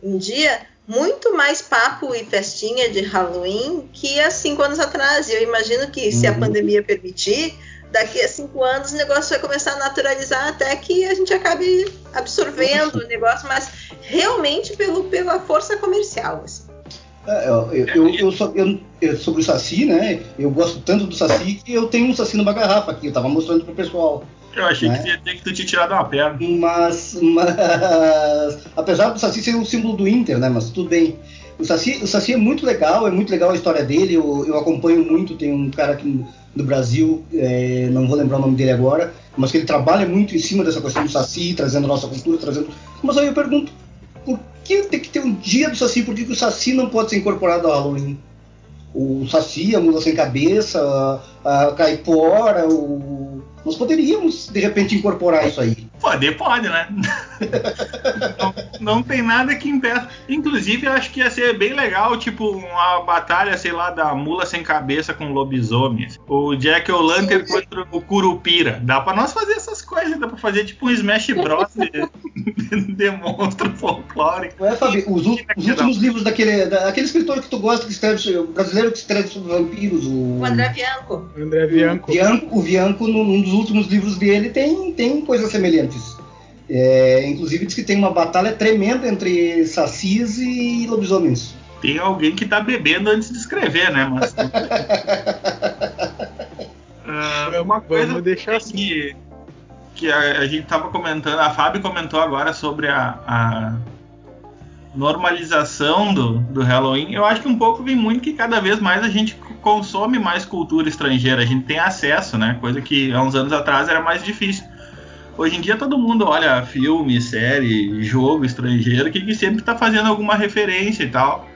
em dia muito mais papo e festinha de Halloween que há cinco anos atrás. E eu imagino que uhum. se a uhum. pandemia permitir, daqui a cinco anos o negócio vai começar a naturalizar até que a gente acabe absorvendo o negócio, mas realmente pelo, pela força comercial. Assim. É, eu, eu, eu, eu, eu, sobre o Saci, né? Eu gosto tanto do Saci que eu tenho um Saci numa garrafa aqui, eu tava mostrando pro pessoal. Eu achei né? que, tinha, que tu tinha tirado uma perna. Mas, mas, apesar do Saci ser um símbolo do Inter, né? Mas tudo bem. O Saci, o Saci é muito legal, é muito legal a história dele, eu, eu acompanho muito, tem um cara aqui do Brasil, é, não vou lembrar o nome dele agora, mas que ele trabalha muito em cima dessa questão do Saci, trazendo nossa cultura, trazendo. Mas aí eu pergunto, por que tem que ter um dia do Saci? Por que, que o Saci não pode ser incorporado ao Halloween? O Saci, a mula sem cabeça, a, a caipora, o... nós poderíamos de repente incorporar isso aí. Pode, pode, né? não, não, tem nada que impeça. Inclusive, eu acho que ia ser bem legal, tipo, uma batalha, sei lá, da mula sem cabeça com lobisomens. O Jack O'Lantern contra o Curupira. Dá pra nós fazer essas coisas, dá pra fazer tipo um Smash Bros. de, de monstro folclórico. É, Fabi, os, os últimos livros daquele, daquele escritor que tu gosta, que escreve, brasileiro que escreve sobre vampiros, o. O André Bianco. André Bianco. O Bianco, o Bianco num dos últimos livros dele, tem, tem coisas semelhantes. É, inclusive diz que tem uma batalha tremenda entre sacis e lobisomens. Tem alguém que tá bebendo antes de escrever, né? Mas... uh, uma coisa Vamos deixar assim. que, que a, a, gente tava comentando, a Fábio comentou agora sobre a, a normalização do, do Halloween. Eu acho que um pouco vem muito que cada vez mais a gente consome mais cultura estrangeira, a gente tem acesso, né? Coisa que há uns anos atrás era mais difícil. Hoje em dia todo mundo olha filme, série, jogo estrangeiro que, que sempre está fazendo alguma referência e tal.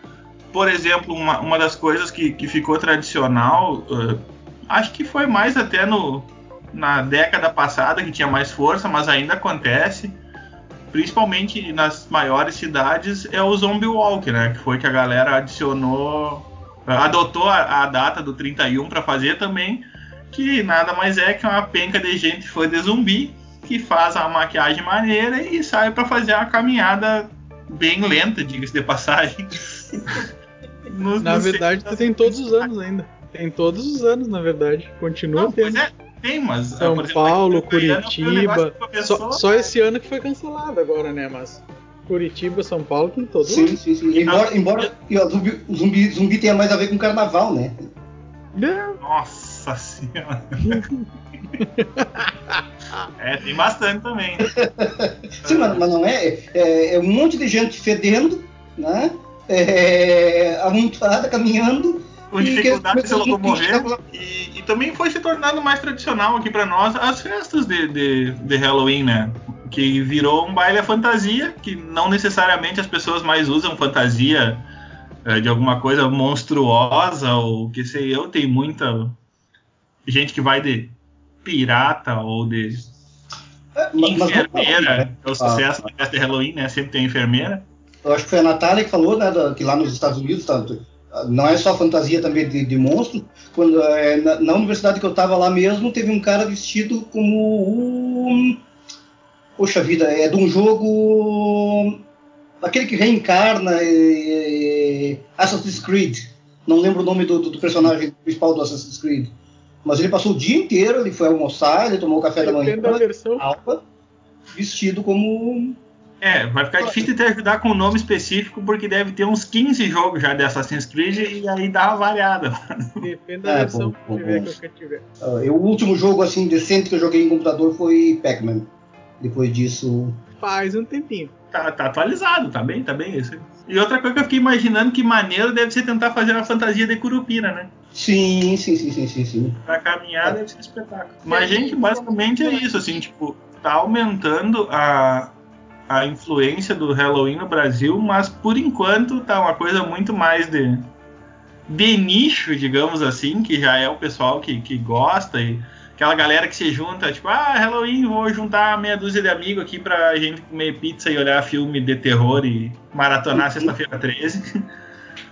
Por exemplo, uma, uma das coisas que, que ficou tradicional, uh, acho que foi mais até no, na década passada que tinha mais força, mas ainda acontece, principalmente nas maiores cidades, é o Zombie Walk, né? Que foi que a galera adicionou, adotou a, a data do 31 para fazer também, que nada mais é que uma penca de gente foi de zumbi que faz a maquiagem maneira e sai para fazer uma caminhada bem lenta, diga-se de passagem. no, na no verdade, tu tem todos os anos ainda. Tem todos os anos, na verdade. Continua Não, tendo. É, tem, mas. São exemplo, Paulo, Curitiba. Só, só esse ano que foi cancelado agora, né? Mas. Curitiba, São Paulo tem todos. Sim, sim, sim. Embora, embora o zumbi, zumbi, zumbi tenha mais a ver com carnaval, né? Nossa senhora. é, tem bastante também. Sim, mas, mas não é, é, é. um monte de gente fedendo, né? É, amontoada, caminhando. Com dificuldade de se locomover. E, e, também foi se tornando mais tradicional aqui para nós as festas de, de, de Halloween, né? Que virou um baile à fantasia, que não necessariamente as pessoas mais usam fantasia é, de alguma coisa monstruosa ou que sei eu. Tem muita gente que vai de pirata ou de é, enfermeira, é o sucesso ah, da festa de Halloween, né? Sempre tem enfermeira. Eu acho que foi a Natália que falou, né, que lá nos Estados Unidos, tanto, não é só fantasia também de, de monstro. Quando, é, na, na, universidade que eu estava lá mesmo, teve um cara vestido como um. Poxa vida, é de um jogo. Aquele que reencarna é, é, Assassin's Creed. Não lembro o nome do, do personagem principal do Assassin's Creed. Mas ele passou o dia inteiro, ele foi almoçar, ele tomou café Depende da manhã, da versão. Alta, vestido como. É, vai ficar difícil te ajudar com um nome específico, porque deve ter uns 15 jogos já de Assassin's Creed e aí dá uma variada. Depende da é, versão bom, bom, que tiver. Uh, o último jogo assim decente que eu joguei em computador foi Pac-Man. Depois disso. Faz um tempinho. Tá, tá, atualizado, tá bem, tá bem. Esse, E outra coisa que eu fiquei imaginando que maneiro deve ser tentar fazer uma fantasia de Curupira, né? Sim, sim, sim, sim, sim, sim. Pra caminhar deve ser espetáculo. Mas, gente, basicamente é isso, assim, tipo, tá aumentando a, a influência do Halloween no Brasil, mas por enquanto tá uma coisa muito mais de, de nicho, digamos assim, que já é o pessoal que, que gosta e aquela galera que se junta, tipo, ah, Halloween, vou juntar meia dúzia de amigos aqui pra gente comer pizza e olhar filme de terror e maratonar sexta-feira 13.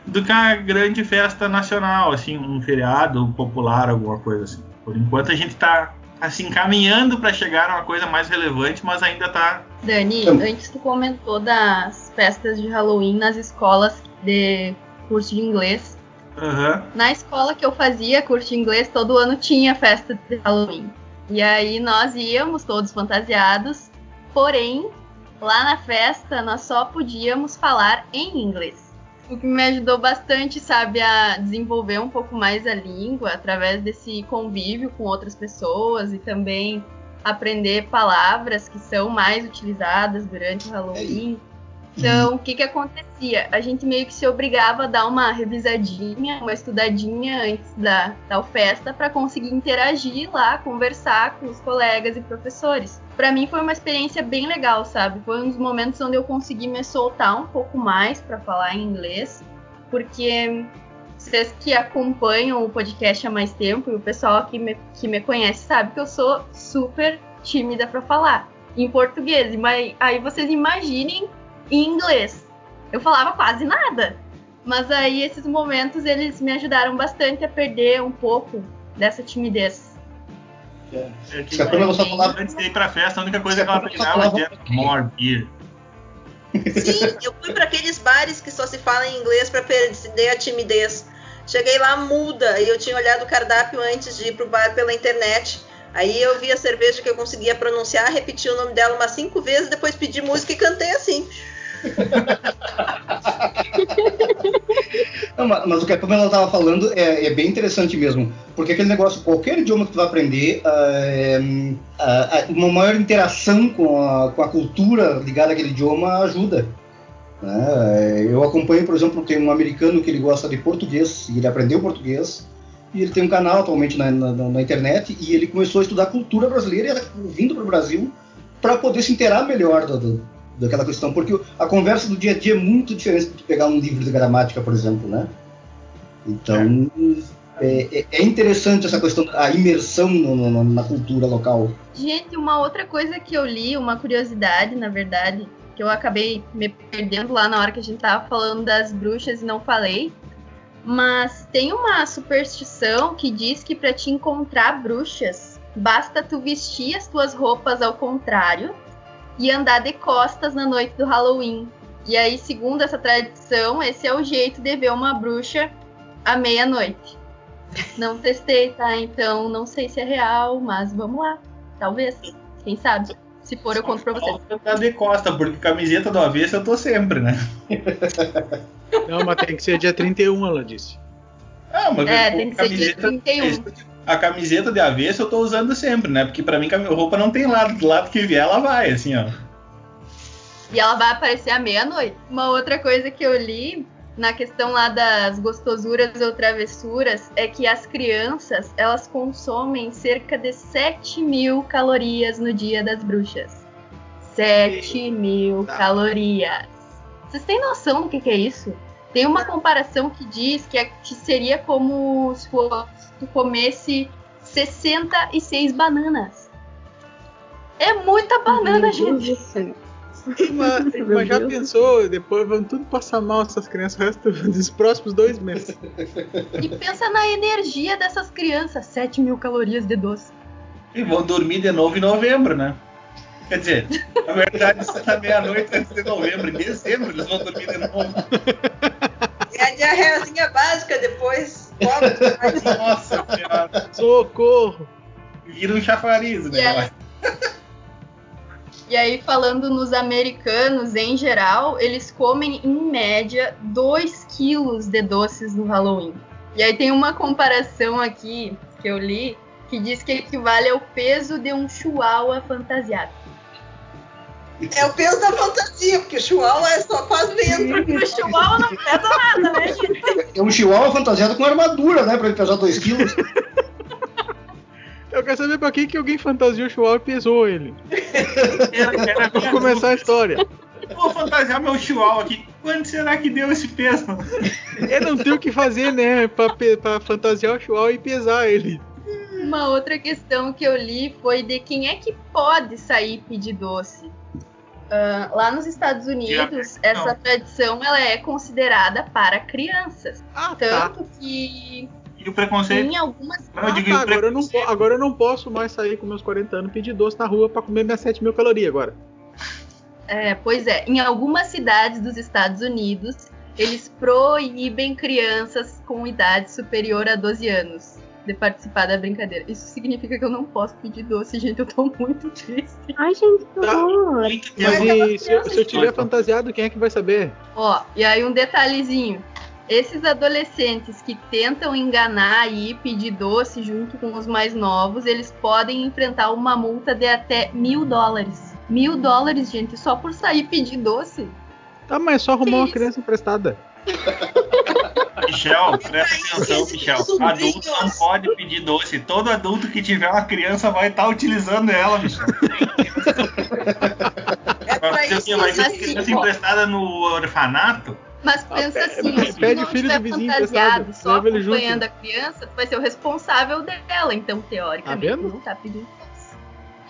do que a grande festa nacional, assim, um feriado popular, alguma coisa assim. Por enquanto a gente tá assim caminhando para chegar a uma coisa mais relevante, mas ainda tá Dani, antes tu comentou das festas de Halloween nas escolas de curso de inglês. Uhum. Na escola que eu fazia curso de inglês, todo ano tinha festa de Halloween. E aí nós íamos todos fantasiados, porém, lá na festa nós só podíamos falar em inglês. O que me ajudou bastante, sabe, a desenvolver um pouco mais a língua através desse convívio com outras pessoas e também aprender palavras que são mais utilizadas durante o Halloween. Então, o que que acontecia? A gente meio que se obrigava a dar uma revisadinha, uma estudadinha antes da tal festa para conseguir interagir lá, conversar com os colegas e professores. Para mim foi uma experiência bem legal, sabe? Foi um dos momentos onde eu consegui me soltar um pouco mais para falar em inglês, porque vocês que acompanham o podcast há mais tempo e o pessoal que me, que me conhece sabe que eu sou super tímida para falar em português. Mas aí vocês imaginem em inglês. Eu falava quase nada. Mas aí esses momentos eles me ajudaram bastante a perder um pouco dessa timidez. É, Se a Pamela só falava antes de ir pra festa, a única coisa que ela pegava era more beer. Sim, eu fui para aqueles bares que só se fala em inglês para perder a timidez. Cheguei lá muda e eu tinha olhado o cardápio antes de ir pro bar pela internet. Aí eu vi a cerveja que eu conseguia pronunciar, repeti o nome dela umas cinco vezes, depois pedi música e cantei assim. Não, mas o que a Pamela estava falando é, é, bem interessante mesmo, porque aquele negócio, qualquer idioma que tu vai aprender, uh, uma maior interação com a, com a cultura ligada àquele idioma ajuda. Né? Eu acompanho, por exemplo, tem um americano que ele gosta de português, e ele aprendeu português, e ele tem um canal atualmente na, na, na internet, e ele começou a estudar cultura brasileira, vindo para o Brasil, para poder se inteirar melhor do daquela questão, porque a conversa do dia a dia é muito diferente de pegar um livro de gramática, por exemplo, né? Então é, é, é interessante essa questão, a imersão no, no, na cultura local. Gente, uma outra coisa que eu li, uma curiosidade, na verdade, que eu acabei me perdendo lá na hora que a gente tava falando das bruxas e não falei, mas tem uma superstição que diz que para te encontrar bruxas, basta tu vestir as tuas roupas ao contrário e andar de costas na noite do Halloween. E aí, segundo essa tradição, esse é o jeito de ver uma bruxa à meia-noite. Não testei, tá? Então não sei se é real, mas vamos lá. Talvez. Quem sabe? Se for, eu conto pra vocês. Andar de costa, porque camiseta do avesso eu tô sempre, né? Não, mas tem que ser dia 31, ela disse. Ah, mas é, tem que ser dia 31 a camiseta de avesso eu tô usando sempre, né? Porque para mim a roupa não tem lado, do lado que vier ela vai, assim, ó. E ela vai aparecer à meia-noite. Uma outra coisa que eu li na questão lá das gostosuras ou travessuras é que as crianças elas consomem cerca de 7 mil calorias no dia das bruxas. 7 mil tá. calorias. Vocês têm noção do que, que é isso? Tem uma comparação que diz que, é, que seria como se fosse tu comesse 66 bananas. É muita banana, gente. Mas, mas já pensou, depois vão tudo passar mal essas crianças o resto dos próximos dois meses. E pensa na energia dessas crianças, 7 mil calorias de doce. E vão dormir de novo em novembro, né? Quer dizer, na verdade, isso é na meia-noite antes de novembro. Em dezembro eles vão dormir de novo. É a diarreazinha básica depois. Nossa senhora. Socorro. Vira um chafariz, né? E aí, e aí, falando nos americanos em geral, eles comem em média 2 quilos de doces no Halloween. E aí tem uma comparação aqui que eu li que diz que equivale ao peso de um chihuahua fantasiado. É o peso da fantasia, porque o chihuahua é só faz vento. O chihuahua não pesa nada, né, gente? É um chihuahua fantasiado com armadura, né? Pra ele pesar 2 quilos. Eu quero saber pra que, que alguém fantasiou o Chihuahua e pesou ele. Pra começar a história. Vou fantasiar meu chihuahua aqui. Quanto será que deu esse peso? Ele não tem o que fazer, né? Pra, pra fantasiar o Chihuahua e pesar ele. Uma outra questão que eu li foi de quem é que pode sair pedir doce. Ah, lá nos Estados Unidos, essa tradição ela é considerada para crianças. Ah, Tanto que E o preconceito? em algumas. Não, eu Ah, digo, tá, e o agora, eu não, agora eu não posso mais sair com meus 40 anos pedir doce na rua pra comer minhas 7 mil calorias agora. É, pois é, em algumas cidades dos Estados Unidos, eles proíbem crianças com idade superior a 12 anos de participar da brincadeira. Isso significa que eu não posso pedir doce, gente. Eu tô muito triste. Ai, gente, que Tá. horror. Mas e se, eu- se eu tiver fantasiado, quem é que vai saber? Ó, e aí um detalhezinho. Esses adolescentes que tentam enganar e pedir doce junto com os mais novos, eles podem enfrentar uma multa de até mil dólares. Mil dólares, gente, só por sair pedir doce. Tá, mas é só arrumar uma criança emprestada. Michel, presta atenção, Michel. Adulto não pode pedir doce. Todo adulto que tiver uma criança vai estar utilizando ela, Michel. É pra Vai ser o isso? Vai assim, criança ó. emprestada no orfanato? Mas pensa pe- assim, se pede filho não do estiver vizinho fantasiado, só acompanhando a criança, tu vai ser o responsável dela. Então, teoricamente, Tá vendo? não tá pedindo doce.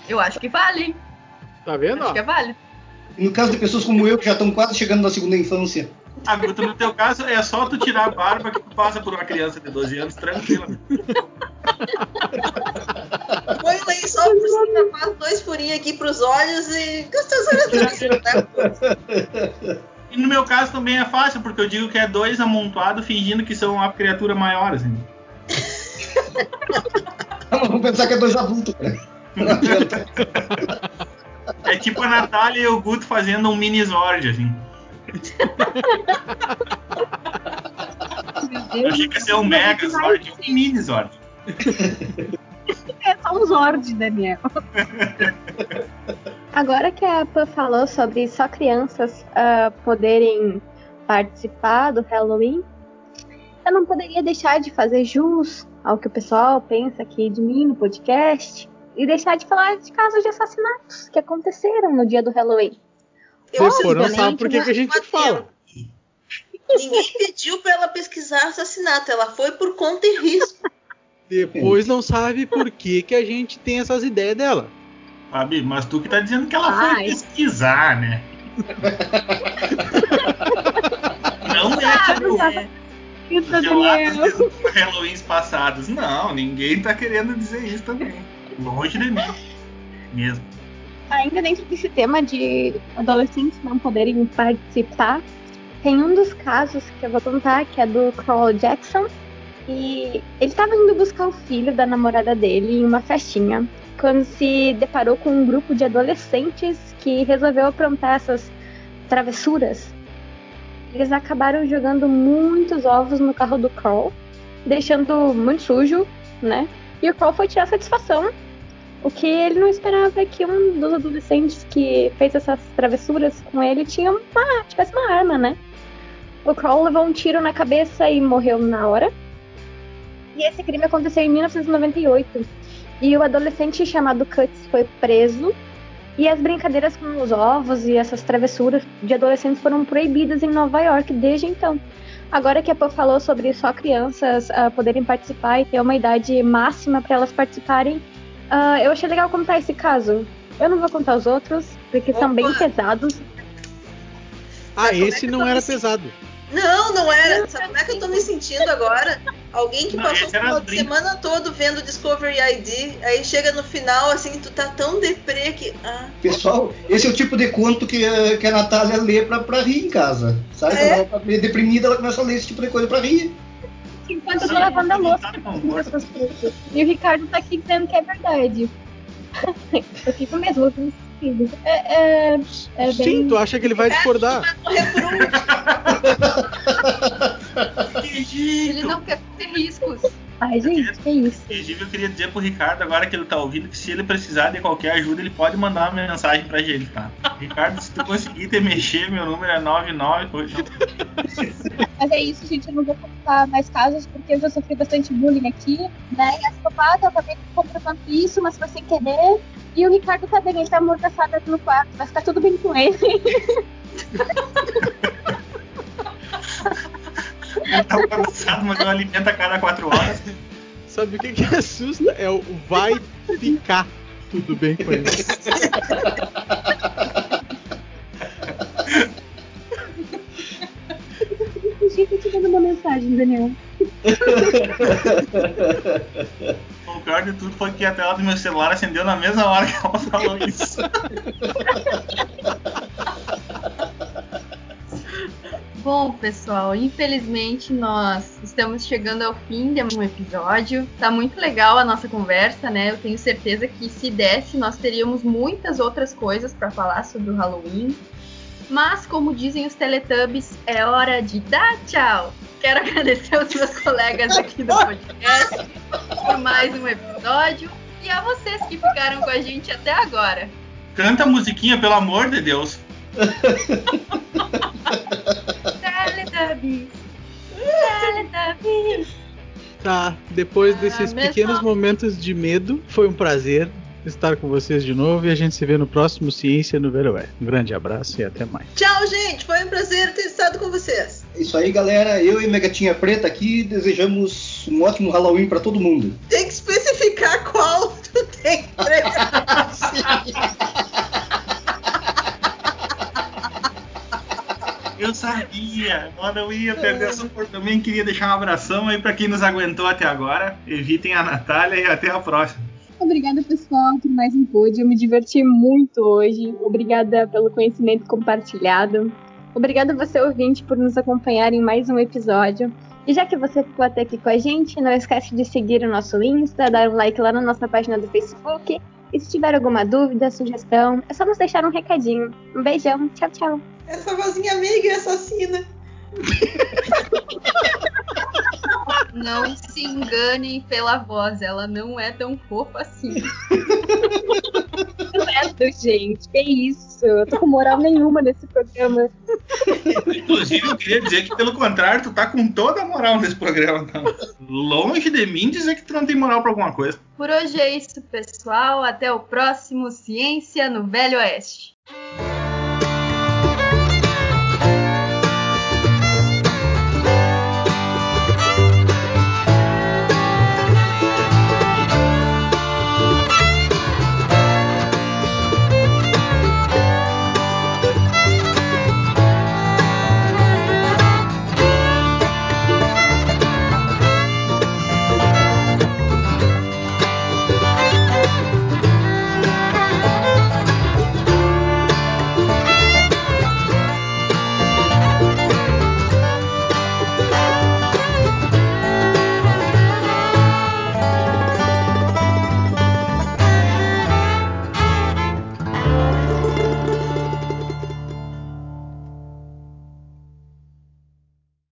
Eu acho que vale, hein? Tá vendo? Acho que é válido. No caso de pessoas como eu, que já estão quase chegando na segunda infância. Ah, Guto, no teu caso é só tu tirar a barba que tu passa por uma criança de 12 anos tranquila. Põe o lençol por cima, faz dois furinhos aqui pros olhos e né? E no meu caso também é fácil, porque eu digo que é dois amontoados fingindo que são uma criatura maior, assim. Vamos pensar que é dois adultos, cara. Não adianta. É tipo a Natália e o Guto fazendo um mini Zord, assim. Meu Eu Deus. achei que ia ser um Mega Zord, um mini Zord. É só um Zord, Daniel. Agora que a Pan falou sobre só crianças ah, poderem participar do Halloween, eu não poderia deixar de fazer jus ao que o pessoal pensa aqui de mim no podcast e deixar de falar de casos de assassinatos que aconteceram no dia do Halloween. Eu Depois não sabe por que a gente fala. Ninguém pediu pra ela pesquisar assassinato, ela foi por conta e risco. Depois não sabe por que, que a gente tem essas ideias dela. Fabi, mas tu que tá dizendo que ela foi Ai. pesquisar, né? Não é tipo Ah, Isso, Daniel. Halloweens passados. Não, ninguém tá querendo dizer isso também. Longe de mim. Mesmo. Ainda dentro desse tema de adolescentes não poderem participar, tem um dos casos que eu vou contar, que é do Carl Jackson. E ele estava indo buscar o filho da namorada dele em uma festinha, quando se deparou com um grupo de adolescentes que resolveu aprontar essas travessuras. Eles acabaram jogando muitos ovos no carro do Carl, deixando muito sujo, né? E o Carl foi tirar satisfação o que ele não esperava é que um dos adolescentes que fez essas travessuras com ele tinha uma, tivesse uma arma, né? O Kroll levou um tiro na cabeça e morreu na hora. E esse crime aconteceu em 1998. E o adolescente chamado Cuts foi preso. E as brincadeiras com os ovos e essas travessuras de adolescentes foram proibidas em Nova York desde então. Agora que a Pô falou sobre só crianças ah, poderem participar e ter uma idade máxima para elas participarem, ah, eu achei legal contar esse caso. Eu não vou contar os outros, porque são bem Opa! pesados. Ah, Mas é esse que não era pesado. Não, não era. Sabe como é que eu tô me sentindo agora? Alguém que Não, passou o final de semana todo vendo Discovery ID, aí chega no final, assim, tu tá tão deprê que. Ah, Pessoal, esse é o tipo de conto que, a- que a Natália lê pra, pra rir em casa. Sabe? É? Quando ela tá meio deprimida, ela começa a ler esse tipo de coisa pra rir. Enquanto eu tô lavando a louça. Tá. E o Ricardo tá aqui dizendo que é verdade. eu fico mesmo ouvindo isso. É, é, é bem... Sim, tu acha que ele vai discordar? um. Ele não quer ter riscos. Ai, gente, que isso. Inclusive, eu queria dizer pro Ricardo, agora que ele tá ouvindo, que se ele precisar de qualquer ajuda, ele pode mandar uma mensagem pra gente, tá? Ricardo, se tu conseguir te mexer, meu número é 99. Mas é isso, gente. Eu não vou contar mais casos porque eu já sofri bastante bullying aqui, né? E a psicopata, eu acabei comprovando isso, mas foi sem querer. E o Ricardo tá bem, ele tá amordaçado no quarto. Vai ficar tudo bem com ele. Ele tá balançado, mas eu alimento a cada 4 horas. Sabe o que, que assusta? É o vai ficar tudo bem com ele. Gente, eu te uma mensagem, Daniel. O pior de tudo foi que a tela do meu celular acendeu na mesma hora que ela falou isso. Bom, pessoal, infelizmente nós estamos chegando ao fim de um episódio. Tá muito legal a nossa conversa, né? Eu tenho certeza que se desse, nós teríamos muitas outras coisas para falar sobre o Halloween. Mas, como dizem os Teletubbies, é hora de dar tchau. Quero agradecer aos meus colegas aqui do podcast por mais um episódio e a vocês que ficaram com a gente até agora. Canta a musiquinha, pelo amor de Deus. Teletubbies! Teletubbies! Tá, depois Ah, desses pequenos momentos de medo, foi um prazer estar com vocês de novo e a gente se vê no próximo Ciência no Veroé. Um grande abraço e até mais. Tchau, gente. Foi um prazer ter estado com vocês. É Isso aí, galera. Eu e Megatinha Preta aqui desejamos um ótimo Halloween pra todo mundo. Tem que especificar qual tu tem. Eu sabia, eu não ia perder essa oportunidade. Também queria deixar um abração aí pra quem nos aguentou até agora. Evitem a Natália e até a próxima. Obrigada, pessoal, por mais um pod. Eu me diverti muito hoje. Obrigada pelo conhecimento compartilhado. Obrigada você, ouvinte, por nos acompanhar em mais um episódio. E já que você ficou até aqui com a gente, não esquece de seguir o nosso Insta, dar um like lá na nossa página do Facebook. E se tiver alguma dúvida, sugestão, é só nos deixar um recadinho. Um beijão, tchau, tchau. Essa vozinha amiga e assassina. Não se enganem pela voz, ela não é tão fofa assim. Credo, gente, que isso? Eu tô com moral nenhuma nesse programa. Inclusive, eu queria dizer que, pelo contrário, tu tá com toda a moral nesse programa. Tá? Longe de mim dizer que tu não tem moral pra alguma coisa. Por hoje é isso, pessoal. Até o próximo Ciência no Velho Oeste.